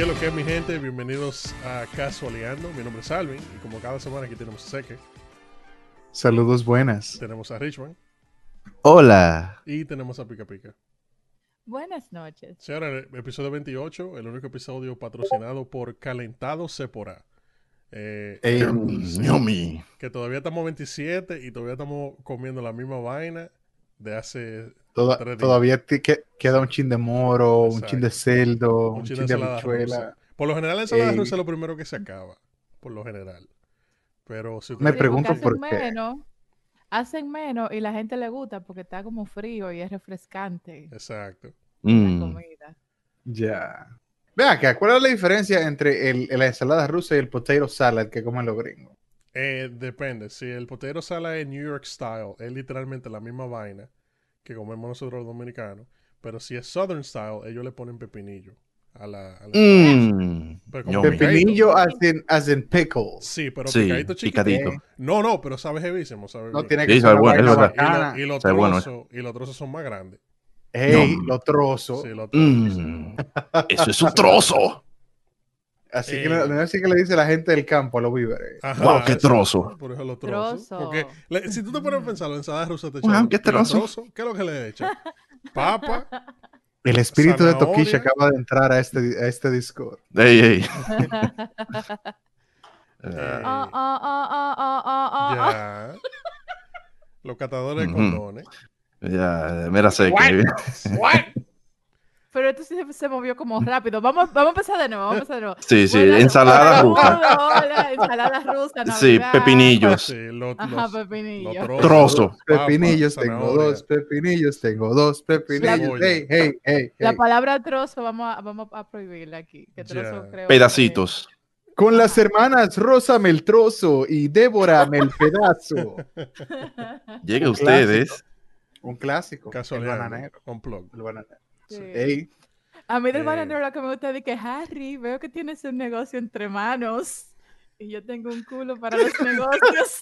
¿Qué es lo que es mi gente? Bienvenidos a Casualeando. Mi nombre es Alvin y como cada semana aquí tenemos a Seque, Saludos buenas. tenemos a Richman Hola. y tenemos a Pica Pica. Buenas noches. Señora, el episodio 28, el único episodio patrocinado por Calentado Sepora. Eh, Ey, Yomi. que todavía estamos 27 y todavía estamos comiendo la misma vaina de hace toda- tres días. todavía que- queda un chin de moro, un chin de celdo, un un chin chin de de habichuela. rusa. Por lo general, la ensalada Ey. rusa es lo primero que se acaba. Por lo general. Pero si Me pregunto por hacen qué. Menos, hacen menos y la gente le gusta porque está como frío y es refrescante Exacto. la Mm. comida. Ya. Ve acá, ¿cuál es la diferencia entre el, la ensalada rusa y el potato salad que comen los gringos? Eh, depende. Si el potero sala es New York style, es literalmente la misma vaina que comemos nosotros los dominicanos. Pero si es Southern style, ellos le ponen pepinillo a la. a la- Mm. Pero como Yomi. pepinillo. As in, as in pickles. Sí, pero Sí, picadito chiquito. picadito. No, no, pero sabe jevísimo. Sabe No bien. tiene Sí, que ser bueno, bacana. Y, lo- y los bueno trozos, y los trozos son más grandes. Ey, No. los trozos. Sí, los trozos. sí. Mm. Eso es un trozo. Así Eh. que es así que le dice la gente del campo a los víveres. Ajá, Wow, qué trozo. Por eso los trozos. Trozo. Porque le- si tú te pones a pensar, la ensalada rusa te Wow, echan qué los trozo. ¿Qué es lo que le echan? Papa. El espíritu de. Toquilla acaba de entrar a este, a este Discord. Ey, ey. eh, Ah, ah, ah, ah, ah, ah, ah, ah. Ya. Los catadores de condones. Ya, mira, sé que. Pero esto sí se, se movió como rápido. Vamos, vamos a empezar de nuevo. Vamos a empezar de nuevo. Sí, sí, Buenas- ensalada rusa. Hola, ensalada rusa. Sí, Navidad. pepinillos. Sí, los, Ajá, los- pepinillo. los trozos, Trozo. papa, Pepinillos, tengo zanahoria. dos pepinillos, tengo dos pepinillos. Hey, hey, hey, La palabra trozo vamos a, vamos a prohibirla aquí. Que trozo creo Pedacitos. Con las hermanas Rosa Meltrozo y Débora Melpedazo. Llega ustedes. Un clásico. El Casualeando. bananero. Unplugged. El bananero. Sí. A mí del Eh. bananero lo que me gusta es que Harry, veo que tienes un negocio entre manos y yo tengo un culo para los negocios.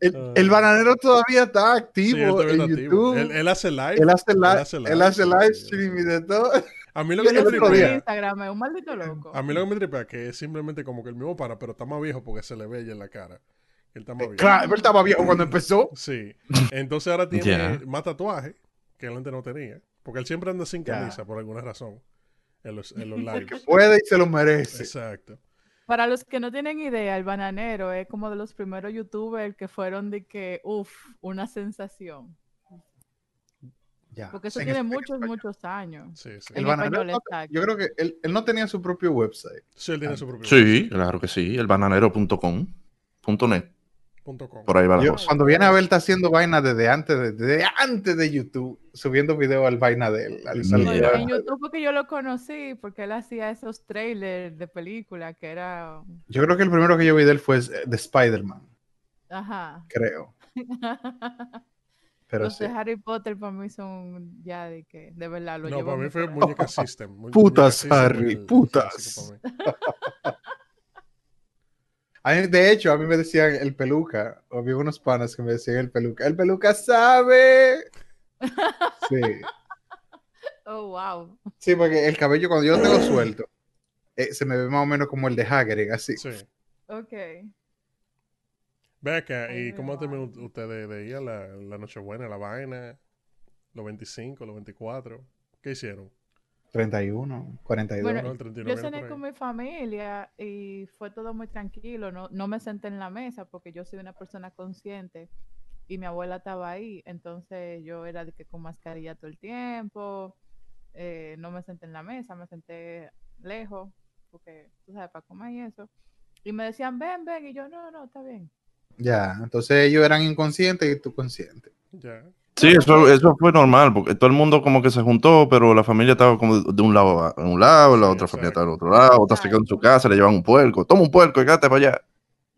el, Ah. el bananero todavía está activo todavía en está activo. YouTube. Él, él hace live. Él hace, él hace live, él hace sí, live stream y de todo. A mí lo que me tripea, Instagram es un maldito loco. a mí lo que me tripea es que es simplemente como que el mismo para, pero está más viejo porque se le ve ya en la cara. Él está más viejo. Claro, él estaba viejo cuando empezó. Sí. Entonces ahora tiene más tatuajes que él antes no tenía. Porque él siempre anda sin camisa por alguna razón. En los, en los lives. Puede y se lo merece. Exacto. Para los que no tienen idea, el bananero es como de los primeros youtubers que fueron de que, uff, una sensación. Ya, Porque eso en tiene muchos, muchos años. Sí, sí. El En bananero, español, no- yo creo que él, él no tenía su propio website. Sí, él tiene su propio Sí, claro que sí. El Por ahí va la Yo, cosa. cuando viene a ver, está haciendo vaina desde antes de, desde antes de YouTube, subiendo video al vaina de él. al- No. En YouTube porque yo lo conocí, porque él hacía esos trailers de película que era... Yo creo que el primero que yo vi de él fue de Spider-Man, Ajá. creo. Pero sí. de Harry Potter para mí son ya de que, de verdad, lo No, llevo para mí fue. Muñeca System. Mu- Putas, Muñeca System Harry, putas. A mí, de hecho, a mí me decían el peluca. o Había unos panas que me decían el peluca. El peluca sabe. Sí. Oh, wow. Sí, porque el cabello cuando yo lo tengo suelto, eh, se me ve más o menos como el de Hagrid, así. Sí. Ok. Ve acá, Ay, ¿y cómo terminó madre. ustedes de ir a la, la Nochebuena, la vaina? Los 25, los 24. ¿Qué hicieron? 31, 42. Bueno, No, el 39 Yo cené con mi familia y fue todo muy tranquilo. No, no me senté en la mesa porque yo soy una persona consciente y mi abuela estaba ahí. Entonces yo era de que con mascarilla todo el tiempo. eh, no me senté en la mesa, me senté lejos porque tú sabes, para comer y eso. Y me decían, ven, ven. Y yo, no, no, está bien. Ya, entonces ellos eran inconscientes y tú consciente. Ya. Sí, eso, eso fue normal, porque todo el mundo como que se juntó, pero la familia estaba como de un lado a un lado, la otra familia estaba al otro lado, otra se quedó en su casa, le llevan un puerco, toma un puerco y quédate para allá.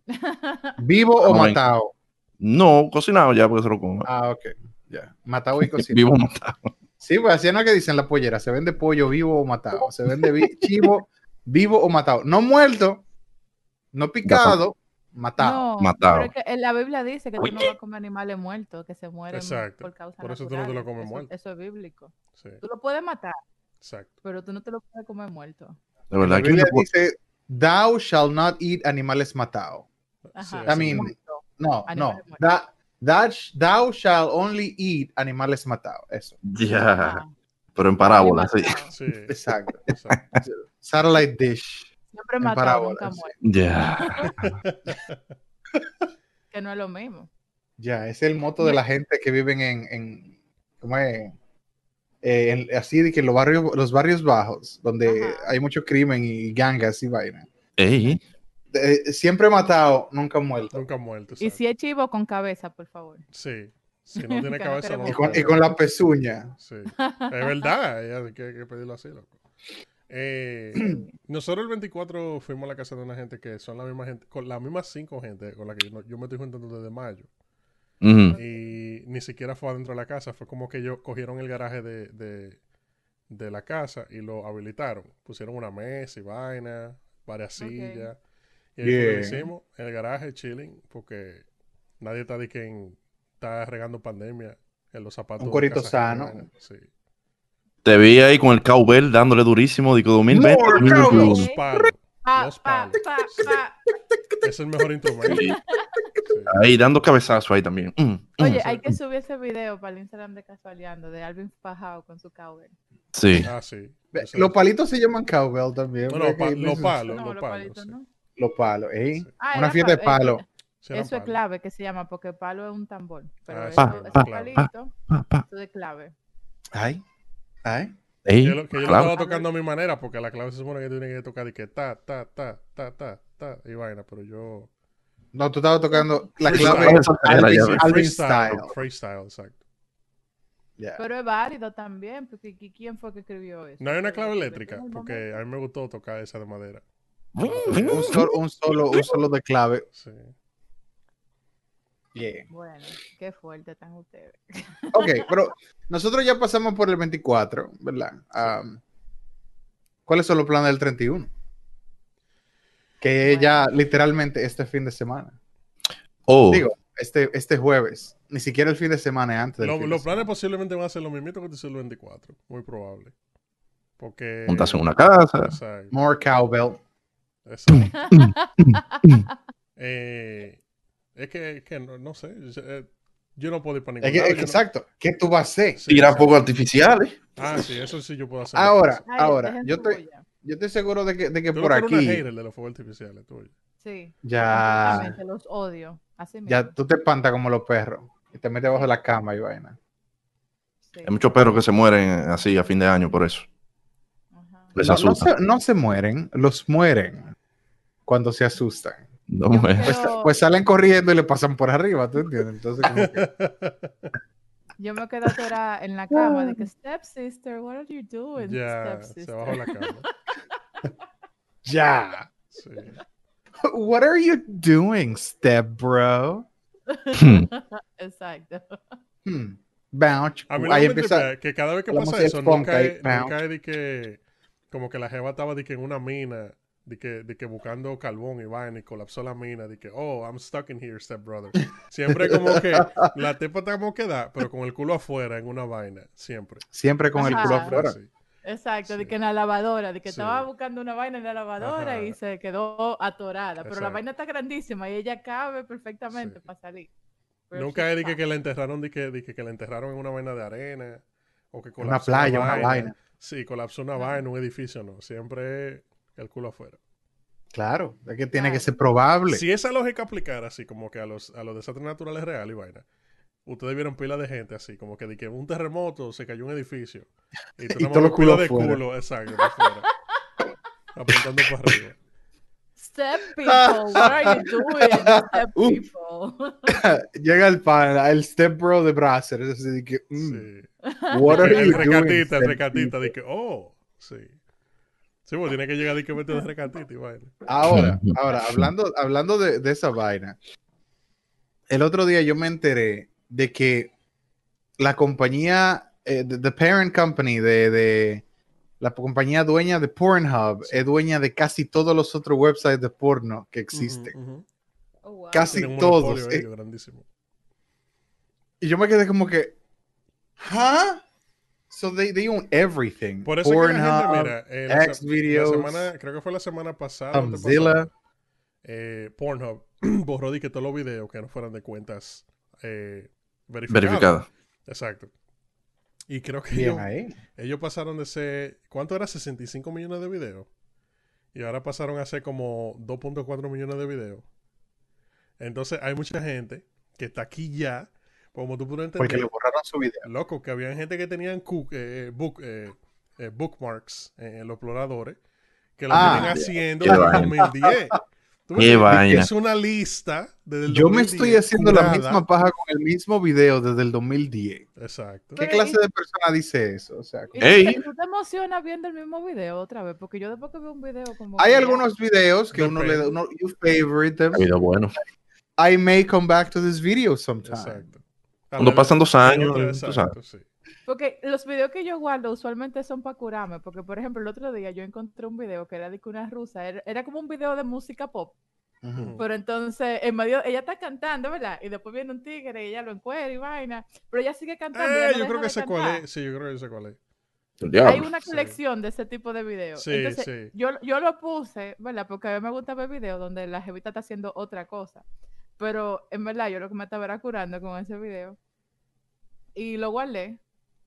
¿Vivo o Como matado? No, cocinado ya porque se lo coma. Ah, ok. Ya. Matado y cocinado. Vivo matado. Sí, pues así es lo que dicen la pollera. Se vende pollo vivo o matado. Se vende vi- chivo vivo o matado. No muerto, no picado, matado. No, Matado. pero es que la Biblia dice que tú no vas a comer animales muertos, que se mueren Exacto. por causa Por eso tú no te lo comes Eso- muerto. Eso es bíblico. Sí, Tú lo puedes matar, exacto. pero tú no te lo puedes comer muerto. De La verdad que Biblia dice, thou shall not eat animales matados. Ajá. I mean, muerto. No, no. Animales. That, thou shall only eat animales matados. Eso. ya, pero en parábola, sí. Matado. Sí, Exacto. exacto. Satellite dish. Siempre En matado, nunca muerto, Ya. que no es lo mismo. Ya, ese es el moto de la gente que viven en, en ¿cómo es? Eh, en- así de que los barrios, los barrios bajos, donde Ajá. hay mucho crimen y gangas y vaina. Ey, Eh, siempre matado, nunca muerto. Nunca muerto. Y si es chivo, con cabeza, por favor. Sí. Si no tiene cabeza, no Y lo con, y con la pezuña. Sí. Es verdad, hay que, hay que pedirlo así, loco. Eh, nosotros el 24 fuimos a la casa de una gente que son la misma gente, con las mismas cinco gente con la que yo, no- yo me estoy juntando desde mayo. Y ni siquiera fue adentro de la casa, fue como que ellos cogieron el garaje de, de, de la casa y lo habilitaron. Pusieron una mesa y vaina, varias sillas. Y ahí lo hicimos, en el garaje, chilling, porque nadie está de que en- está regando pandemia en los zapatos. Un de corito sano. Sí. Te vi ahí con el cowbell dándole durísimo, digo 2020. More 2021. Los palos. Pa, Los pa, palos. pa, pa. Es el mejor instrumento. Sí. Ahí dando cabezazo ahí también. Mm, mm. Oye, hay que subir ese video para el Instagram de Casualeando de Alvin Fajao con su cowbell. Sí. Ah, sí. Los palitos se llaman cowbell también. No, no, pa- los palos, No, los los palos. sí. no. Los palos, ¿eh? Sí. Ah, Una fiesta de pa- palo. eh, Sí, eran Eso es palos. clave que se llama, porque palo es un tambor. Pero Ah, eso, ese pa, palito, Pa, pa. eso es clave. Ay, Que yo, lo- que yo lo claro. estaba tocando a mi manera, porque la clave se supone que tiene que tocar y que ta, ta, ta, ta, ta, ta, y vaina, pero yo... No, tú estabas tocando la clave Alvin, style. freestyle, exacto. Pero es válido también, porque ¿qui- ¿quién fue que escribió eso? No hay una clave eléctrica, porque a mí me gustó tocar esa de madera. Un solo, un solo, un solo de clave. Sí. Yeah. Bueno, qué fuerte están ustedes. Ok, pero nosotros ya pasamos por el 24, ¿verdad? ¿Cuáles son los planes del 31? Que Bueno. ya literalmente este fin de semana. Oh, Digo, este, este jueves. Ni siquiera el fin de semana es antes del Lo- fin de los planes semana. posiblemente van a ser lo mismo que te el 24, muy probable. Porque... juntarse en una casa. Exacto, More cowbell. exacto. Eh, es que, que no, no sé, yo, eh, yo no puedo ir para ningún Es que- lado, es que yo no- exacto. ¿Qué tú vas a hacer? Sí, Tirar fuegos artificiales. Ah, sí, eso sí yo puedo hacer. Ahora. Ay, ahora, yo estoy, yo estoy seguro de que, de que por una aquí hater de los fuegos artificiales, tú. Sí, ya, los odio. Así mismo. ya tú te espantas como los perros y te metes bajo de la cama y vaina. Sí, Hay muchos perros que se mueren así a fin de año por eso. ajá. Les No, no asusta. se, no se mueren, los mueren cuando se asustan. No, me- me Pues, pues salen corriendo y le pasan por arriba, ¿tú entiendes? Entonces, como que, Yo me quedo atorada en la cama de que step sister, what are you doing? ya, step se bajó la cama. ya. Sí. What are you doing, step bro? Exacto. Hmm. Bounce. A mí Ahí empieza. que cada vez que pasa eso, cae, no bounce. cae de que, como que la jeva estaba de que en una mina, de que, de que buscando carbón y vaina y colapsó la mina, de que, oh, I'm stuck in here, step brother. Siempre como que la tepa está como queda, pero con el culo afuera en una vaina, siempre. Siempre con el culo Ajá. afuera. Sí. Exacto, de Sí. que en la lavadora, de que Sí. estaba buscando una vaina en la lavadora Ajá. y se quedó atorada. Pero la vaina está grandísima y ella cabe perfectamente Sí. para salir. Pero Nunca es de que, que la enterraron, de que, de que, que la enterraron en una vaina de arena, o que Una colapsó playa, una vaina. Sí, colapsó una Ajá. vaina, un edificio, no. Siempre el culo afuera. Claro, es que tiene que ser probable. Si esa lógica aplicara así como que a los, a los desastres naturales reales y vaina, ustedes vieron pila de gente así, como que de que un terremoto se cayó un edificio y, Y todos los culos de afuera. culo, exacto, por fuera, apuntando para arriba. Step people, what are you doing? Step people. Llega el pana, el stepbro de Brasser. Es así de que, mm, Sí. what are el you doing? recatita, el step recatita, de que, oh, sí. Sí, pues tiene que llegar de que meter el recatita y vaina. Ahora, ahora, hablando, hablando de, de esa vaina, el otro día yo me enteré de que la compañía, eh, the, the parent company de, de la compañía dueña de Pornhub es dueña de casi todos los otros websites de porno que existen. Oh, wow. Casi un todos. eh. Y yo me quedé como que, ¿huh? So they, they own everything. Por eso es que la gente, Pornhub, mira, eh, la, semana, creo que fue la semana pasada. antepasada, eh, Pornhub borró de que todos los videos que no fueran de cuentas eh, verificadas. Verificada. Exacto. Y creo que ellos, ellos pasaron de ser, ¿cuánto era? 65 millones de videos. Y ahora pasaron a ser como 2.4 millones de videos. Entonces hay mucha gente que está aquí ya, como tú entender. Porque le borraron su video. Loco, que había gente que tenían cook- eh, book, eh, eh, bookmarks en, en los exploradores que lo Ah, vienen haciendo desde el vaina. 2010. ¿Tú me Qué. Es una lista desde el Yo me 2010, estoy haciendo la curada. misma paja con el mismo video desde el 2010. Exacto. ¿Qué Pero, clase y- de persona dice eso? O sea, ¿Y Ey. tú, te, emocionas viendo el mismo video otra vez? Porque yo después que veo un video como... hay algunos videos que uno le da, uno, you favorite them. Ha habido bueno. I may come back to this video sometime. Exacto. Cuando pasan dos años, exacto, sí. Porque los videos que yo guardo usualmente son para curarme. Porque, por ejemplo, el otro día yo encontré un video que era de que una rusa. Era, era como un video de música pop. Ujú. Pero entonces, en medio, ella está cantando, ¿verdad? Y después viene un tigre y ella lo encuentra y vaina. Pero ella sigue cantando. ella Eh, no yo creo que sé cuál es. Sí, yo creo que sé cuál es. Hay una Sí. colección de ese tipo de videos. Sí, Entonces, sí. Yo, yo lo puse, ¿verdad? Porque a mí me gusta ver videos donde la jevita está haciendo otra cosa. Pero en verdad, yo lo que me estaba curando con ese video. Y lo guardé.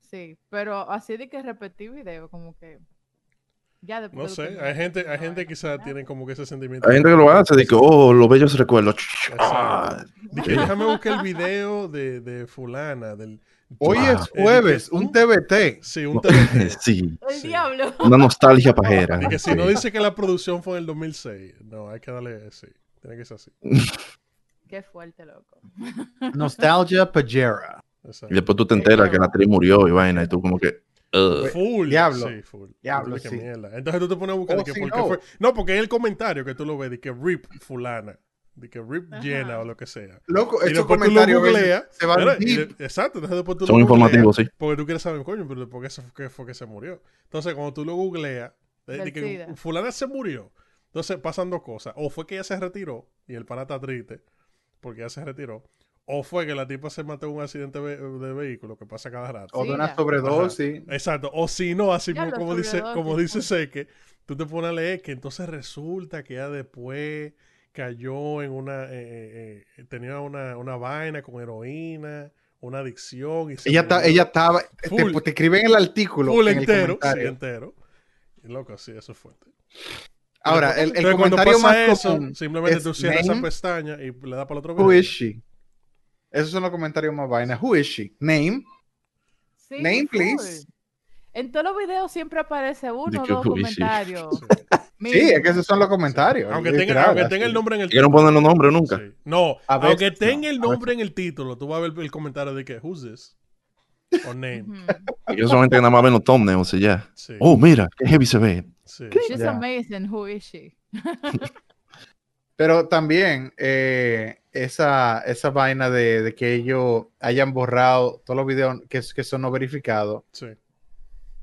Sí, pero así de que repetí video, como que. Ya después. No sé, hay gente, hay gente quizás nada. tiene como que ese sentimiento. Hay gente que lo hace, de que, oh, los bellos recuerdos. Ah, Dije, déjame buscar el video de, de fulana, del... Hoy Ah. es jueves, un TBT. Sí, un TBT. sí, El diablo. una nostalgia pajera. Y que si Sí. no dice que la producción fue en el 2006, no, hay que darle, sí, tiene que ser así. Qué fuerte, loco. Nostalgia Pajera. Exacto. Y después tú te enteras que la actriz murió y vaina, y tú como que... ugh. Full. Diablo. Sí, full. Diablo, sí. Entonces tú te pones a buscar Oh, de que sí, por qué no. fue. No, porque es el comentario que tú lo ves de que rip fulana, de que rip Ajá. llena o lo que sea. Loco, Y después tú lo a googleas. se deep. de- exacto, entonces después tú Son lo informativos, sí. Porque tú quieres saber, coño, pero ¿por qué, se- qué fue que se murió? Entonces, cuando tú lo googleas, de- de Del que fulana se murió. Entonces pasan dos cosas. O fue que ella se retiró y el pana está triste porque ella se retiró. O fue que la tipa se mató en un accidente de vehículo que pasa cada rato. O de una sobredosis. Exacto. O si no, así Ya como, dice, como dice pues. Seque, tú te pones a leer que entonces resulta que ella después cayó en una, eh, eh, eh, tenía una, una vaina con heroína, una adicción. Y se Ella, ta- murió. ella estaba. Te, Full. te escriben el artículo. Full en el entero, sí, comentario. entero. Y loco, sí, eso es fuerte. Ahora, el, el Entonces, comentario pasa más eso, común. simplemente es tú cierras esa pestaña y le das para el otro Who video. is she? Esos son los comentarios más vainas. Who is she? Name. Sí, Name, please. En todos los videos siempre aparece uno o dos who comentarios. Sí. Sí, es que esos son los comentarios. Aunque tenga, aunque tenga el nombre en el Que no ponen los nombres nunca. Sí. No, A aunque veces tenga no, el nombre en el título, tú vas a ver el comentario de que, who's this? O name. Yo solamente nada más ven los thumbnails y ya. Sí. Oh, mira, qué heavy se ve. Sí. She's amazing. Who is she? Pero también eh, esa, esa vaina de, de que ellos hayan borrado todos los videos que, que son no verificados. sí.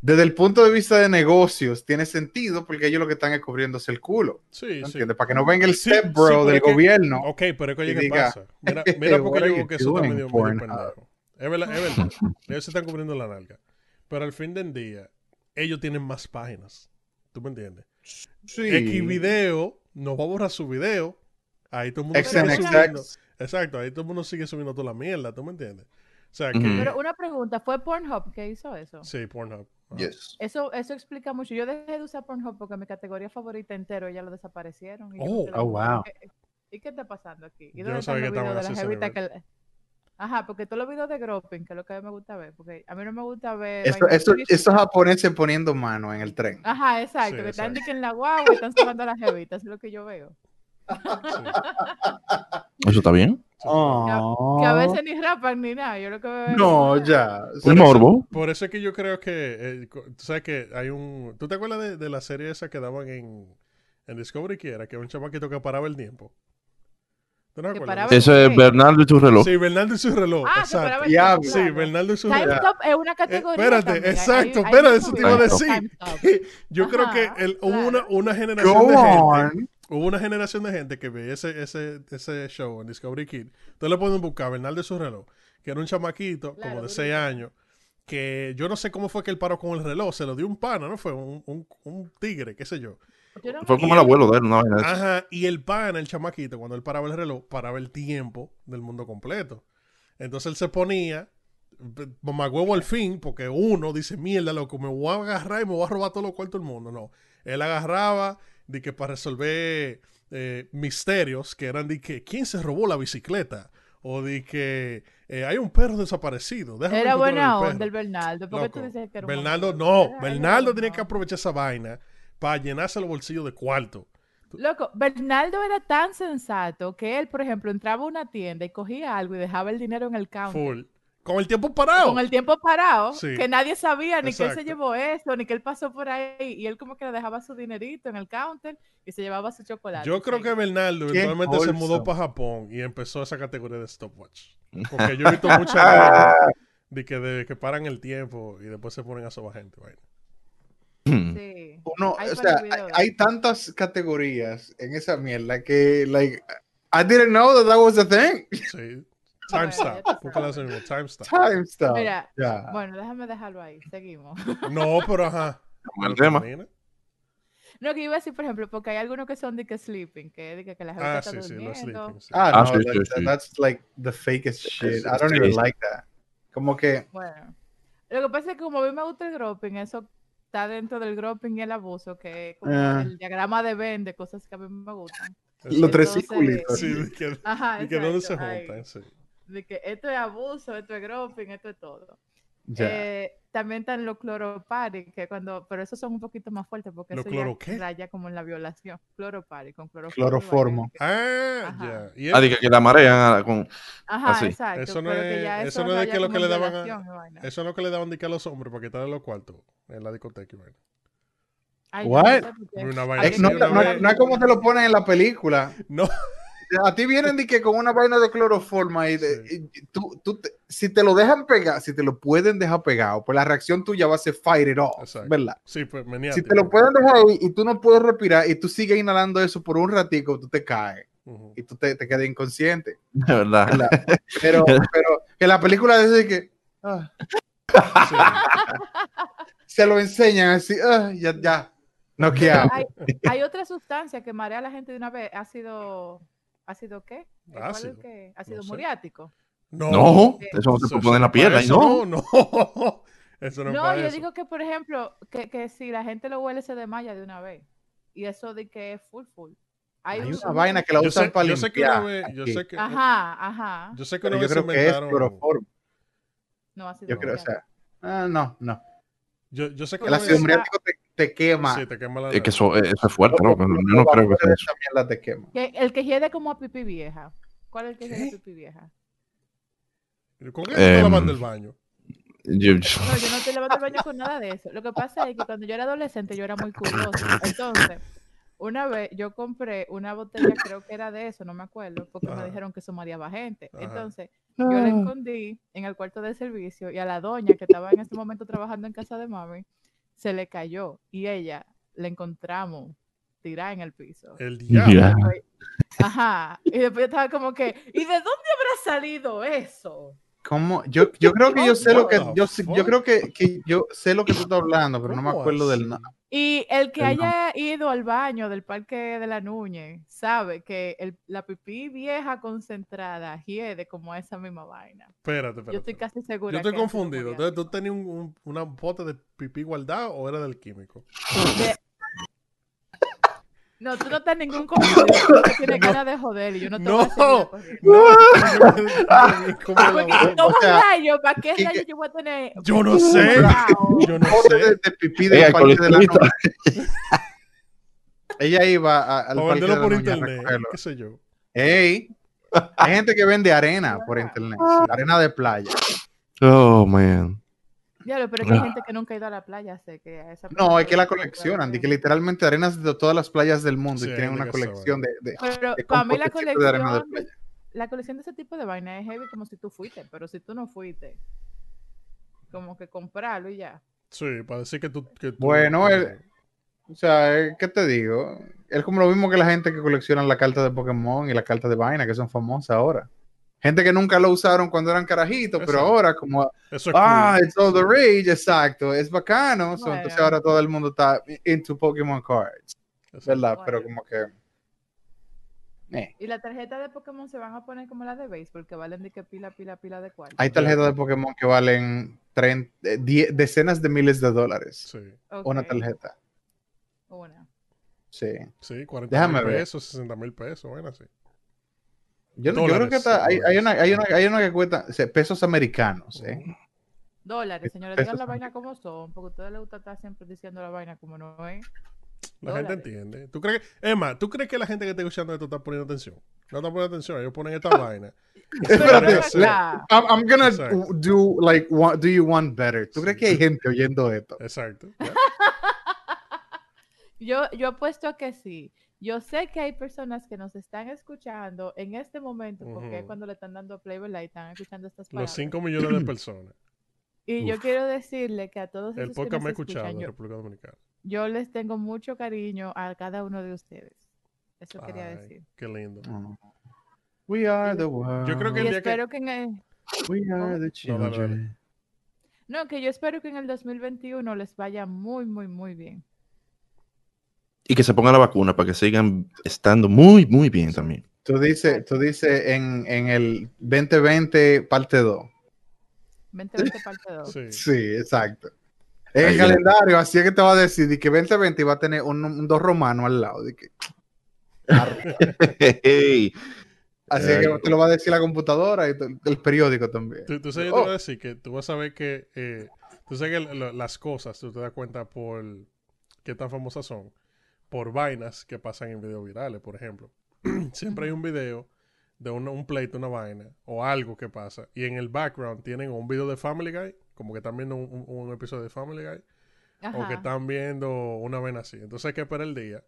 Desde el punto de vista de negocios, tiene sentido porque ellos lo que están es cubriéndose el culo. Sí, ¿me sí. entiendes? Para que no venga el Sí, step bro del que- gobierno. Ok, pero es que ¿qué diga, pasa? Mira, mira porque "What yo are digo que eso está medio, medio Pornhub?" pendejo. Es verdad, es verdad. Ellos se están cubriendo la nalga. Pero al fin del día, ellos tienen más páginas. ¿Tú me entiendes? Sí. X video no va a borrar su video. Ahí todo el mundo sigue subiendo. Exacto, ahí todo el mundo sigue subiendo toda la mierda, ¿tú me entiendes? O sea que... Ujú. Pero una pregunta, ¿fue Pornhub que hizo eso? Sí, Pornhub. Yes. Eso, eso explica mucho. Yo dejé de usar Pornhub porque mi categoría favorita entero ya lo desaparecieron. y Oh. Oh, wow. ¿qué- ¿Y qué está pasando aquí? ¿Y Yo dónde no están sabía los que estaban videos de la jevita que... Ajá, porque todos los videos de groping, que es lo que a mí me gusta ver, porque a mí no me gusta ver... Esto, esto, estos japoneses poniendo mano en el tren. Ajá, exacto, Sí, que están exacto. de que en la guagua y están salvando a las jevitas, es lo que yo veo. ¿Eso está bien? Oh. Que a veces ni rapan ni nada. Yo lo que veo es- No, ya. Un eso- morbo. Por eso es que yo creo que, eh, tú sabes que hay un... ¿Tú te acuerdas de, de la serie esa que daban en, en Discovery que era? Que era un chamaquito que paraba el tiempo. Eso? Ese es Bernardo y su reloj. Sí, Bernardo y su reloj. Ah, exacto. tiempo, Sí, claro. Bernardo y su Time reloj. Stop es una categoría. espérate, también. Hay- exacto, hay espérate, un eso te iba a decir. Time. Yo creo que el- hubo una, una generación Go de gente. on. Hubo una generación de gente que veía ese, ese, ese show en Discovery Kid. Entonces le pueden buscar Bernardo y su reloj, que era un chamaquito Claro, como de brutal. 6 años, que yo no sé cómo fue que él paró con el reloj, se lo dio un pana, ¿no? Fue un, un, un tigre, qué sé yo. No Fue como el abuelo de él, una. Ajá, y el pana, el chamaquito, cuando él paraba el reloj, paraba el tiempo del mundo completo. Entonces él se ponía, mamá huevo al fin, porque uno dice, mierda, loco, me voy a agarrar y me voy a robar todos los cuartos del mundo. No, él agarraba de que para resolver eh, misterios que eran de que, ¿quién se robó la bicicleta? O de que eh, hay un perro desaparecido. déjame Era buena el perro". onda el Bernardo. ¿Por qué tú dices que era Bernardo, no, Era- Bernardo era tenía que aprovechar esa vaina para llenarse los bolsillos de cuarto. Loco, Bernardo era tan sensato que él, por ejemplo, entraba a una tienda y cogía algo y dejaba el dinero en el counter. Full. Con el tiempo parado. Con el tiempo parado, Sí. que nadie sabía ni que él Exacto. se llevó eso, ni que él pasó por ahí, y él como que le dejaba su dinerito en el counter y se llevaba su chocolate. Yo creo Sí. que Bernardo eventualmente se mudó para Japón y empezó esa categoría de stopwatch. Porque yo he visto mucha gente de que, de que paran el tiempo y después se ponen a sobar gente. Sí. Uno, Hay o sea, hay, hay tantas categorías en esa mierda que, like, I didn't know that that was a thing. Sí. Time stop. Time stop. Time stuff. Mira, bueno, déjame dejarlo ahí, seguimos. No, pero ajá. El tema. No, que iba a decir, por ejemplo, porque hay algunos que son de que sleeping, que es de que, que la gente Ah, está sí, sí, los durmiendo. sleeping. sí. Ah, Ah, no, sí, that- sí, that- sí. that's like the fakest shit. Sí, I don't sí, even sí. like that. Como que, Bueno, lo que pasa es que como a mí me gusta el groping, eso está dentro del groping y el abuso, que es como Ah. el diagrama de Venn de cosas que a mí me gustan. los tres circulitos. Sí, de que, Ajá, de que dónde se juntan, sí. De que esto es abuso, esto es groping, esto es todo. Ya. Eh, también están los cloropari, que cuando, pero esos son un poquito más fuertes porque ¿Los eso cloro ya qué? raya como en la violación. Cloropari, con cloroformo. Cloroformo. Ah, ya. Y Ah, que, que la marean ah, con. Ajá, así. exacto. Eso no que es- eso eso no es que lo que le daban a-. Eso es lo que le daban de que a los hombres para quitarle los cuartos en la discoteca. Ay, yo What? no no, no- no es como te lo ponen en la película. No, A ti vienen de que con una vaina de cloroforma y, de- Sí. y tú, tú te- si te lo dejan pegar, si te lo pueden dejar pegado, pues la reacción tuya va a ser fight it off, Exacto. ¿verdad? sí, pues Si maniático. te lo pueden dejar ahí y tú no puedes respirar y tú sigues inhalando eso por un ratico, tú te caes Ujú. y tú te, te quedas inconsciente. De verdad. ¿verdad? Pero, pero que la película dice que ah, Sí. se lo enseñan así, ah, ya, ya, noqueado. hay, hay otra sustancia que marea a la gente de una vez. ¿Ácido, ácido qué? ¿Cuál es Ácido. que? ¿Ácido No sé. muriático? No, No, Eh, eso no se poner en la piel. ahí, no. no, no. Eso no, es No, para yo eso. digo que, por ejemplo, que, que si la gente lo huele, se desmaya de una vez. Y eso de que es full, full. Hay un- una un- vaina que la Yo usan sé, para yo sé que una limpiar. vez, yo sé que, Ajá, ajá. yo sé que pero una yo vez creo que es inventaron, cloroformo. No, ácido Yo creo, o sea, ah, no, no. yo, yo sé que El ácido muriático te, te quema. sí, te quema la Es que eso, eso es fuerte, los Yo no creo que sea eso. esa mierda te quema. Que el que hiede como a pipí vieja. ¿Cuál es el que hiede a pipí vieja? ¿Con qué te lavando el baño? Yo- No, yo no estoy lavando el baño con nada de eso. Lo que pasa es que cuando yo era adolescente yo era muy curiosa. Entonces, una vez yo compré una botella, creo que era de eso, no me acuerdo, porque Ajá. me dijeron que eso mareaba gente. Ajá. Entonces, yo la escondí en el cuarto de servicio y a la doña que estaba en ese momento trabajando en casa de mami, se le cayó y ella la encontramos tirada en el piso. El diablo. Ajá. Y después yo estaba como que, ¿y de dónde habrá salido eso? ¿Cómo? Yo, yo creo que yo sé lo que yo, yo creo que, que yo sé lo que tú estás hablando, pero no me ¿Cómo acuerdo del nombre. Y el que haya ido al baño del parque de la Núñez sabe que el- la pipí vieja concentrada hiede como esa misma vaina. Espérate, Yo espérate. estoy casi segura. Yo estoy que confundido. Entonces, ¿tú tenías un, un- una bota de pipí guardado o era del químico? De- No, tú no estás ningún confundido. Tú tienes ganas de joder y yo no te voy a seguir No. No, ¿Cómo la Porque bota? ¿cómo O sea, rayos? ¿Para qué rayos yo voy a tener? Yo no sé. Yo no sé. de pipí Ey, del parque de la. Núñez. ella iba a- al Para parque de la por internet, qué sé yo. Ey, hay gente que vende arena por internet, arena de playa. Oh, man. Claro, pero es que hay gente que nunca ha ido a la playa, sé que a esa No, es que la coleccionan, de que literalmente arenas de todas las playas del mundo Sí, y tienen una colección de, de, Pero de para mí la de arena de colección, playa. la colección de ese tipo de vaina es heavy como si tú fuiste, pero si tú no fuiste, como que comprarlo y ya. Sí, para decir que tú. que tú- Bueno, el- O sea, eh, ¿qué te digo? Es como lo mismo que la gente que colecciona la carta de Pokémon y la carta de vaina, que son famosas ahora. Gente que nunca lo usaron cuando eran carajitos, pero ahora como, Eso es ah, cool. it's all the rage, exacto, es bacano. so, entonces Bueno. ahora todo el mundo está into Pokémon cards, Exacto. ¿verdad? Bueno. Pero como que... eh. Y la tarjeta de Pokémon se van a poner como la de béisbol, que valen de que pila, pila, pila de cuarto. Hay tarjetas de Pokémon que valen 30, eh, die- decenas de miles de dólares. Sí, Una Ok, tarjeta. Una. Sí. sí, 40 Déjame mil pesos, 60 mil pesos, bueno, sí. Yo, yo creo que está- hay, hay una, hay, una, hay una que cuesta o sea, pesos americanos. ¿eh? Dólares, señores, Pesos digan la vaina como son, porque a ustedes les gusta estar siempre diciendo la vaina como no es. La Dólares. gente entiende. ¿Tú crees que, Emma, ¿tú crees que la gente que está escuchando esto está poniendo atención? No está poniendo atención, ellos ponen esta vaina. Espérate, I'm, I'm gonna Exacto. do like wa- do you want better. ¿Tú crees Sí. que hay gente oyendo esto? Exacto. ya. Yo, yo apuesto a que sí. Yo sé que hay personas que nos están escuchando en este momento, porque es cuando le están dando play, ¿verdad? Y están escuchando estas Los palabras. 5 millones de personas. Y yo quiero decirle que a todos El esos que podcast me ha nos escuchado escuchan, yo, República Dominicana. yo les tengo mucho cariño a cada uno de ustedes. Eso quería decir. Qué lindo. Mm. We are the world. Yo creo que Y el día que- espero que en el... We are the No, dale, dale. children. No, que yo espero que en el 2021 les vaya muy, muy, muy bien. Y que se pongan la vacuna para que sigan estando muy, muy bien también. Tú dices, tú dices en, en el 2020 parte 2. 2020 parte 2. Sí. Sí, exacto. En el calendario, así es que te va a decir de que 2020 iba a tener un, un dos romano al lado. de que- Hey, Así es Ay. que te lo va a decir la computadora y el periódico también. Tú, tú sabes, yo Oh. te voy a decir que tú vas a ver que, eh, tú sabes que lo- las cosas, tú te das cuenta por qué tan famosas son, por vainas que pasan en videos virales, por ejemplo. Siempre hay un video de una- un pleito, una vaina, o algo que pasa, y en el background tienen un video de Family Guy, como que están viendo un, un- un episodio de Family Guy, o que están viendo una vaina así. Entonces hay que esperar el día.